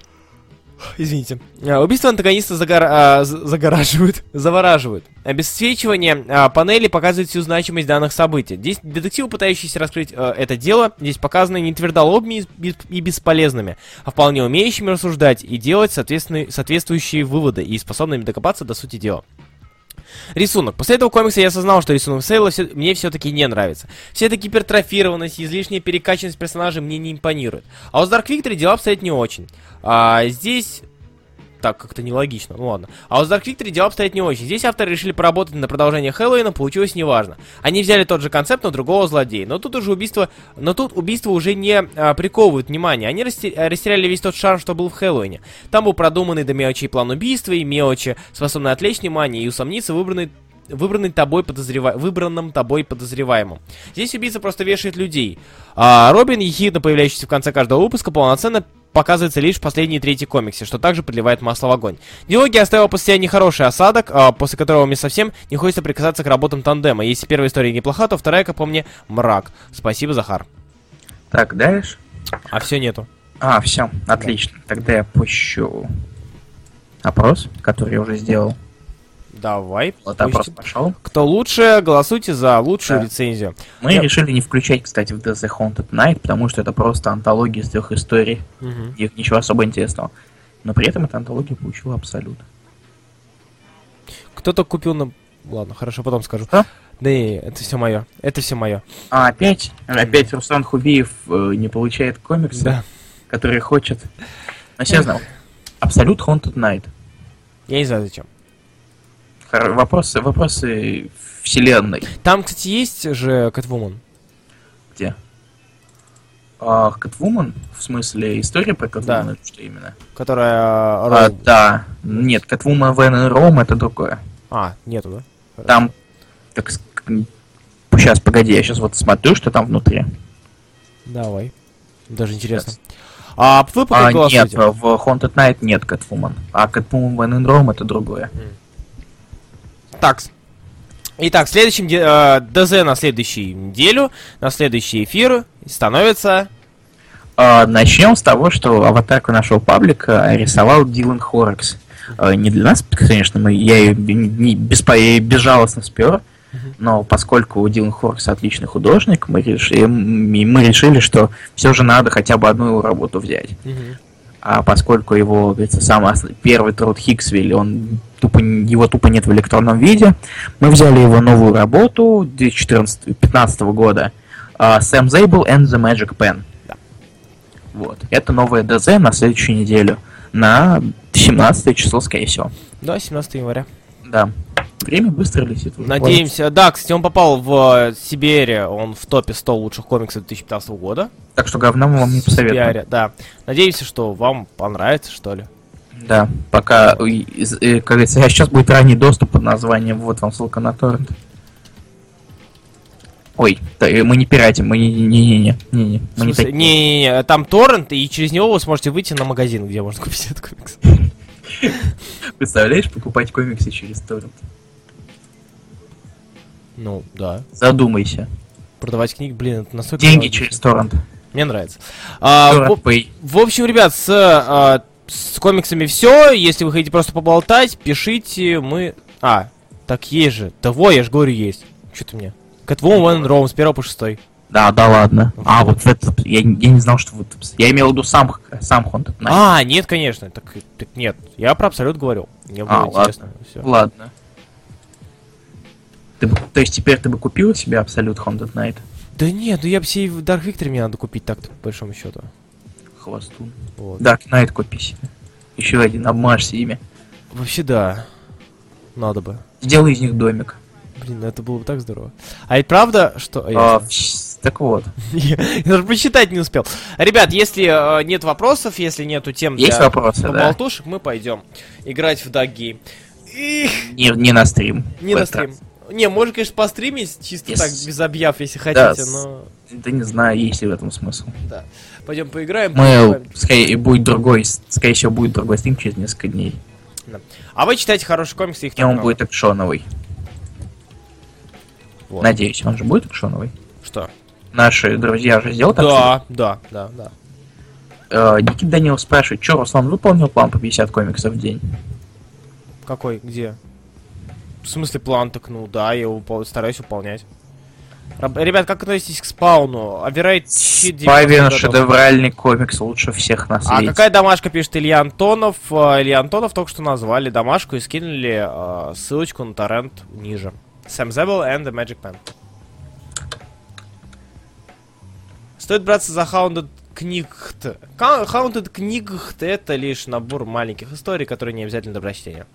Speaker 2: Извините. А, Убийство антагониста загор... а, загораживают, завораживают. Обесцвечивание а, панели показывает всю значимость данных событий. Здесь детективы, пытающиеся раскрыть а, это дело, здесь показаны не твердолобыми и бес- и бесполезными, а вполне умеющими рассуждать и делать соответствующие выводы и способными докопаться до сути дела. Рисунок. После этого комикса я осознал, что рисунок Сейла все- мне все-таки не нравится. Вся эта гипертрофированность и излишняя перекачанность персонажей мне не импонирует. А вот с Dark Victory дела обстоят не очень. А здесь... Так, как-то нелогично, ну ладно. А вот с Dark Victory дела обстоят не очень. Здесь авторы решили поработать на продолжение Хэллоуина, получилось неважно. Они взяли тот же концепт, но другого злодея. Но тут уже убийство... Но тут убийство уже не а, приковывают внимание. Они а, растеряли весь тот шарм, что был в Хэллоуине. Там был продуманный до мелочей план убийства и мелочи, способный отвлечь внимание и усомниться в выбранной выбранный тобой подозрева... выбранном тобой подозреваемым. Здесь убийца просто вешает людей. А Робин, ехидно появляющийся в конце каждого выпуска, полноценно показывается лишь в последней трети комиксе, что также подливает масло в огонь. Диалоги оставил после себя нехороший осадок, а, после которого мне совсем не хочется прикасаться к работам тандема. Если первая история неплоха, то вторая, как по мне, мрак. Спасибо, Захар.
Speaker 1: Так, дальше.
Speaker 2: А все нету.
Speaker 1: А, все, отлично. Тогда я пущу опрос, который я уже сделал.
Speaker 2: Давай.
Speaker 1: Вот опрос пошел.
Speaker 2: Кто лучше, голосуйте за лучшую
Speaker 1: Да.
Speaker 2: рецензию.
Speaker 1: Мы
Speaker 2: Я-
Speaker 1: решили не включать, кстати, в The Haunted Night, потому что это просто антология из трех историй.
Speaker 2: Мгм.
Speaker 1: Их ничего особо интересного. Но при этом эта антология получила абсолют.
Speaker 2: Кто-то купил на... Ладно, хорошо, потом скажу.
Speaker 1: Что?
Speaker 2: Да не, это все мое. Это все мое.
Speaker 1: А опять, опять Руслан Хубиев э, не получает комиксы,
Speaker 2: Да.
Speaker 1: который хочет. Но все знал. Абсолют Haunted Night.
Speaker 2: Я не знаю зачем.
Speaker 1: Вопросы, вопросы вселенной.
Speaker 2: Там, кстати, есть же Кэтвумен.
Speaker 1: Где? А, Кэтвумен? В смысле, история про Кэтвумен?
Speaker 2: Да.
Speaker 1: Что именно?
Speaker 2: Которая...
Speaker 1: А, да. Нет, Кэтвумен Вен и Ром это другое.
Speaker 2: А, нету, да?
Speaker 1: Там, так сейчас, погоди, я сейчас вот смотрю, что там внутри.
Speaker 2: Давай. Даже интересно. А вы пока
Speaker 1: А, нет,
Speaker 2: голосуйте.
Speaker 1: в Haunted Night нет Кэтвумен. А Вен и Ром это другое.
Speaker 2: Так. Итак, следующим э, ДЗ на следующую неделю, на следующий эфир становится...
Speaker 1: А, начнем с того, что аватарку нашего паблика рисовал Дилан Хорекс. А, не для нас, конечно, мы, я ее б- не, беспо- я безжалостно спер, но поскольку Дилан Хорекс отличный художник, мы решили, мы решили, что все же надо хотя бы одну его работу взять. А поскольку его, говорится, самый ос- первый труд Хиксвилл, он тупо, его тупо нет в электронном виде, мы взяли его новую работу 2014-2015 года а, Sam Zabel and the Magic Pen.
Speaker 2: Да.
Speaker 1: Вот. Это новое ДЗ на следующую неделю. На 17 число, скорее всего.
Speaker 2: Да, 17 января.
Speaker 1: Да. Время быстро летит. уже.
Speaker 2: Надеемся. Да, кстати, он попал в э, Сибири, он в топе 100 лучших комиксов 2015 года.
Speaker 1: Так что говна мы вам не посоветуем.
Speaker 2: Сибири, да. Надеемся, что вам понравится, что ли.
Speaker 1: Да. Пока, как говорится, сейчас будет ранний доступ под названием «Вот вам ссылка на торрент». Ой, э, мы не пиратим, мы не-не-не, не-не,
Speaker 2: В
Speaker 1: мы не
Speaker 2: смысле,
Speaker 1: такие.
Speaker 2: не-не-не, там торрент, и через него вы сможете выйти на магазин, где можно купить этот комикс. [LAUGHS]
Speaker 1: Представляешь, покупать комиксы через торрент?
Speaker 2: Ну, да.
Speaker 1: Задумайся.
Speaker 2: Продавать книги, блин, это настолько...
Speaker 1: Деньги через торрент.
Speaker 2: Мне нравится. А, в, в общем, ребят, с, а, с комиксами все. Если вы хотите просто поболтать, пишите. Мы... А, так есть же. Того, я же говорю, есть. Что ты мне? Catwoman Роум с 1 по 6.
Speaker 1: Да, да ладно. А, вот это, я, я не знал, что вот... Я имел в виду сам, сам Night.
Speaker 2: А, нет, конечно. Так, так нет. Я про Абсолют говорил. Мне было
Speaker 1: А,
Speaker 2: интересно. Всё.
Speaker 1: Ладно. Ты то есть теперь ты бы купила себе Absolute Haunted Night?
Speaker 2: Да нет, ну я бы себе в Dark Victory мне надо купить так-то, по большому счету.
Speaker 1: Хвостун.
Speaker 2: Вот.
Speaker 1: Dark Knight купи себе. Еще один, обмажься ими.
Speaker 2: Вообще да. Надо бы.
Speaker 1: Сделай из них домик.
Speaker 2: Блин, это было бы так здорово. А ведь правда, что...
Speaker 1: А,
Speaker 2: Я-
Speaker 1: вс- так вот. [LAUGHS]
Speaker 2: Я даже почитать не успел. Ребят, если э, нет вопросов, если нету тем
Speaker 1: Есть
Speaker 2: для
Speaker 1: вопросы, да?
Speaker 2: поболтушек, мы пойдем играть в Game. И...
Speaker 1: Не, не на стрим.
Speaker 2: Не на стрим.
Speaker 1: раз.
Speaker 2: Не, можно, конечно, постримить, чисто
Speaker 1: Yes.
Speaker 2: так, без объяв, если хотите, но...
Speaker 1: Да не знаю, есть ли в этом смысл.
Speaker 2: Да. Пойдем поиграем.
Speaker 1: Мы, скорее, будет другой, скорее всего, будет другой стрим через несколько дней.
Speaker 2: А вы читайте хорошие комиксы, их
Speaker 1: И он
Speaker 2: много.
Speaker 1: будет экшоновый.
Speaker 2: Вот.
Speaker 1: Надеюсь, он же будет экшоновый.
Speaker 2: Что?
Speaker 1: Наши друзья же сделали так,
Speaker 2: Да, да, да, да.
Speaker 1: Э, Никита Данилов спрашивает, что Руслан выполнил план по 50 комиксов в день?
Speaker 2: Какой? Где? В смысле план так, ну да, я выпол- стараюсь выполнять. Ребят, как относитесь к спауну? Аверейт щит 90
Speaker 1: Павин
Speaker 2: годов.
Speaker 1: шедевральный комикс лучше всех на
Speaker 2: А какая домашка пишет Илья Антонов? А, Илья Антонов только что назвали домашку и скинули а, ссылочку на торрент ниже. Sam Zebel and the Magic Pen. Стоит браться за Hounded. Ка- Hounded Книгт это лишь набор маленьких историй, которые не обязательно для прочтения.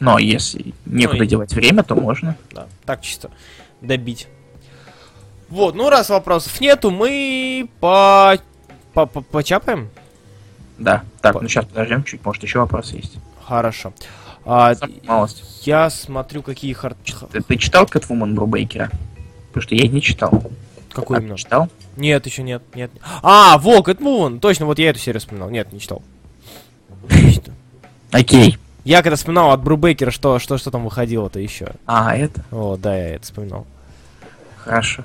Speaker 1: Но если некуда
Speaker 2: Ну и-
Speaker 1: девать время, то можно.
Speaker 2: Да, так чисто добить. Вот, ну раз вопросов нету, мы по... по- по- почапаем?
Speaker 1: Да. Так,
Speaker 2: По-
Speaker 1: ну сейчас подождем чуть, может еще вопросы есть.
Speaker 2: Хорошо. А,
Speaker 1: малость.
Speaker 2: я смотрю, какие хард...
Speaker 1: Ты, ты читал Кэтвумен Брубейкера? Потому что я не читал.
Speaker 2: Какой
Speaker 1: А,
Speaker 2: именно?
Speaker 1: читал?
Speaker 2: Нет, еще нет, нет. А, во, Кэтмуван! Точно, вот я эту серию вспоминал. Нет, не читал. [LAUGHS]
Speaker 1: Окей.
Speaker 2: Я когда вспоминал от Брубейкера, что, что, что там выходило-то еще.
Speaker 1: А, это?
Speaker 2: О, да, я это вспоминал.
Speaker 1: Хорошо.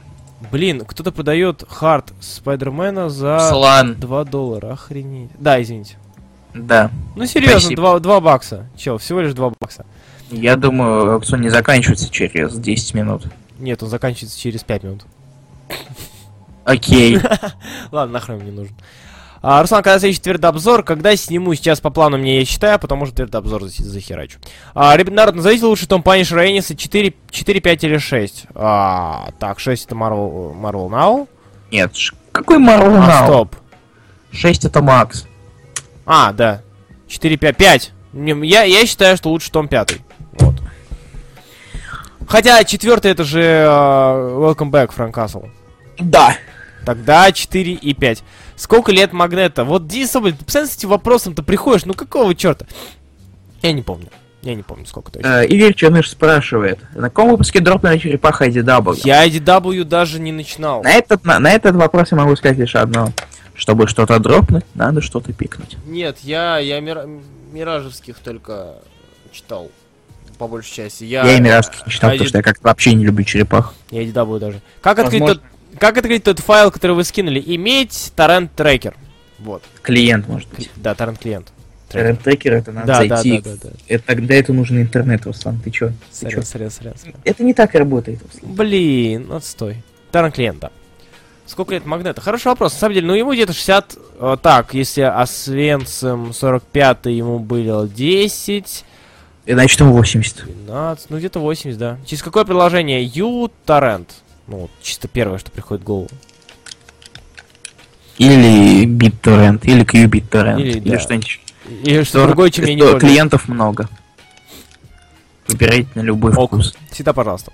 Speaker 2: Блин, кто-то продает хард Спайдермена за
Speaker 1: Слан.
Speaker 2: 2 доллара. Охренеть. Да, извините.
Speaker 1: Да.
Speaker 2: Ну серьезно,
Speaker 1: Спасибо.
Speaker 2: 2, 2 бакса. Чел, всего лишь 2 бакса.
Speaker 1: Я думаю, аукцион не заканчивается через 10 минут.
Speaker 2: Нет, он заканчивается через 5 минут.
Speaker 1: Окей. [LAUGHS]
Speaker 2: Ладно, нахрен мне нужен. А, Руслан, когда следующий твердообзор, когда сниму, сейчас по плану мне я считаю, потому что твердообзор за- захерачу. А, ребят, народ, назовите лучше том Панишера Эниса 4, 4, 5 или 6. А, так, 6 это Marvel, Marvel Now.
Speaker 1: Нет, какой Marvel
Speaker 2: А,
Speaker 1: Now?
Speaker 2: стоп.
Speaker 1: 6 это Макс.
Speaker 2: А, да. 4, 5, 5. Не, Я, я считаю, что лучше том 5. Вот. Хотя четвертый это же э, Welcome Back, Франк Касл.
Speaker 1: Да.
Speaker 2: Тогда 4 и 5. Сколько лет Магнета? Вот Денис Соболев, ты постоянно с этим вопросом-то приходишь, ну какого черта? Я не помню. Я не помню, сколько точно.
Speaker 1: Э, Игорь Черныш спрашивает, на каком выпуске дропнули черепаха IDW?
Speaker 2: Я IDW даже не начинал.
Speaker 1: На этот, на, на этот вопрос я могу сказать лишь одно. Чтобы что-то дропнуть, надо что-то пикнуть.
Speaker 2: Нет, я, я Мира- Миражевских только читал. По большей части. Я,
Speaker 1: Я и Миражских не читал,
Speaker 2: а,
Speaker 1: потому что я как-то вообще не люблю черепах.
Speaker 2: Я IDW даже. Как открыть,
Speaker 1: Возможно.
Speaker 2: тот, как открыть тот файл, который вы скинули? Иметь торрент трекер. Вот.
Speaker 1: Клиент, может быть.
Speaker 2: Да, торрент клиент.
Speaker 1: Трекер это надо
Speaker 2: Да, да,
Speaker 1: зайти.
Speaker 2: да, да, да.
Speaker 1: Это, тогда это нужен интернет, Руслан. Ты чё? Ты
Speaker 2: Сорян,
Speaker 1: чё?
Speaker 2: сорян, сорян, сорян.
Speaker 1: Это не так работает, Руслан.
Speaker 2: Блин, отстой. Торрент клиент, да. Сколько лет Магнета? Хороший вопрос. На самом деле, ну ему где-то 60... э, так, если Освенцим 45 ему было 10,
Speaker 1: И Значит, ему 80.
Speaker 2: 12, ну где-то 80, да. Через какое приложение? U-Torrent. Ну, вот, чисто первое, что приходит в голову.
Speaker 1: Или BitTorrent, или QBitTorrent,
Speaker 2: Или,
Speaker 1: или,
Speaker 2: да.
Speaker 1: что-нибудь.
Speaker 2: Или что
Speaker 1: Что-
Speaker 2: другое, чем я не.
Speaker 1: Клиентов много. Выбирайте на любой
Speaker 2: Ок.
Speaker 1: вкус.
Speaker 2: Всегда пожалуйста.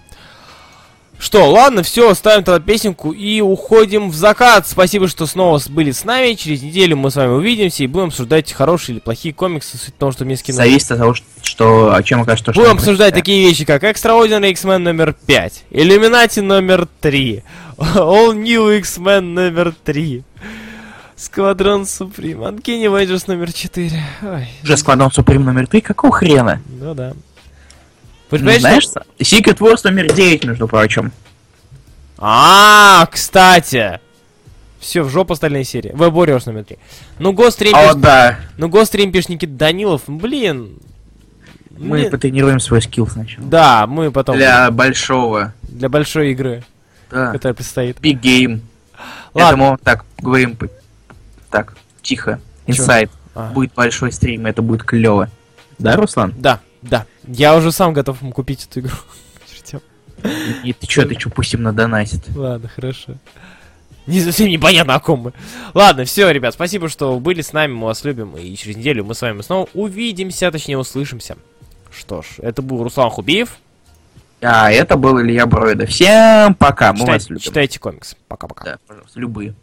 Speaker 2: Что, ладно, все, ставим тогда песенку и уходим в закат. Спасибо, что снова были с нами. Через неделю мы с вами увидимся и будем обсуждать хорошие или плохие комиксы, суть в том, что мне скинули.
Speaker 1: Зависит от того, что, о чем окажется
Speaker 2: Будем обсуждать
Speaker 1: прочитаем.
Speaker 2: такие вещи, как Extraordinary X-Men номер 5, Illuminati номер 3, All New X-Men номер 3, Сквадрон Supreme, Uncanny Avengers номер 4. Ой,
Speaker 1: Уже складом Суприм номер 3, какого хрена?
Speaker 2: ну да. Вы
Speaker 1: Ну, знаешь, Secret Wars номер 9, между прочим.
Speaker 2: А, кстати. Все, в жопу остальные серии. Web Warriors номер 3. Ну, Ghost Rim,
Speaker 1: О, да.
Speaker 2: ну, пишет Никита Данилов. Блин.
Speaker 1: Мы
Speaker 2: Мне-
Speaker 1: потренируем свой скилл сначала.
Speaker 2: Да, мы потом.
Speaker 1: Для большого.
Speaker 2: Для большой игры,
Speaker 1: Да.
Speaker 2: которая предстоит.
Speaker 1: Big game.
Speaker 2: Ладно.
Speaker 1: Поэтому так, говорим так, тихо. Инсайд.
Speaker 2: А.
Speaker 1: Будет большой стрим, это будет клево. Да, Руслан?
Speaker 2: Да, да. Я уже сам готов ему купить эту игру. [LAUGHS]
Speaker 1: И ты чё, ты чё, пусть им надонатит.
Speaker 2: Ладно, хорошо. Не совсем непонятно о ком мы. Ладно, все, ребят, спасибо, что были с нами, мы вас любим. И через неделю мы с вами снова увидимся, точнее услышимся. Что ж, это был Руслан Хубиев.
Speaker 1: А это был Илья Бройда. Всем пока, мы вас
Speaker 2: Читайте,
Speaker 1: любим.
Speaker 2: читайте комикс. Пока-пока.
Speaker 1: Да, пожалуйста, любые.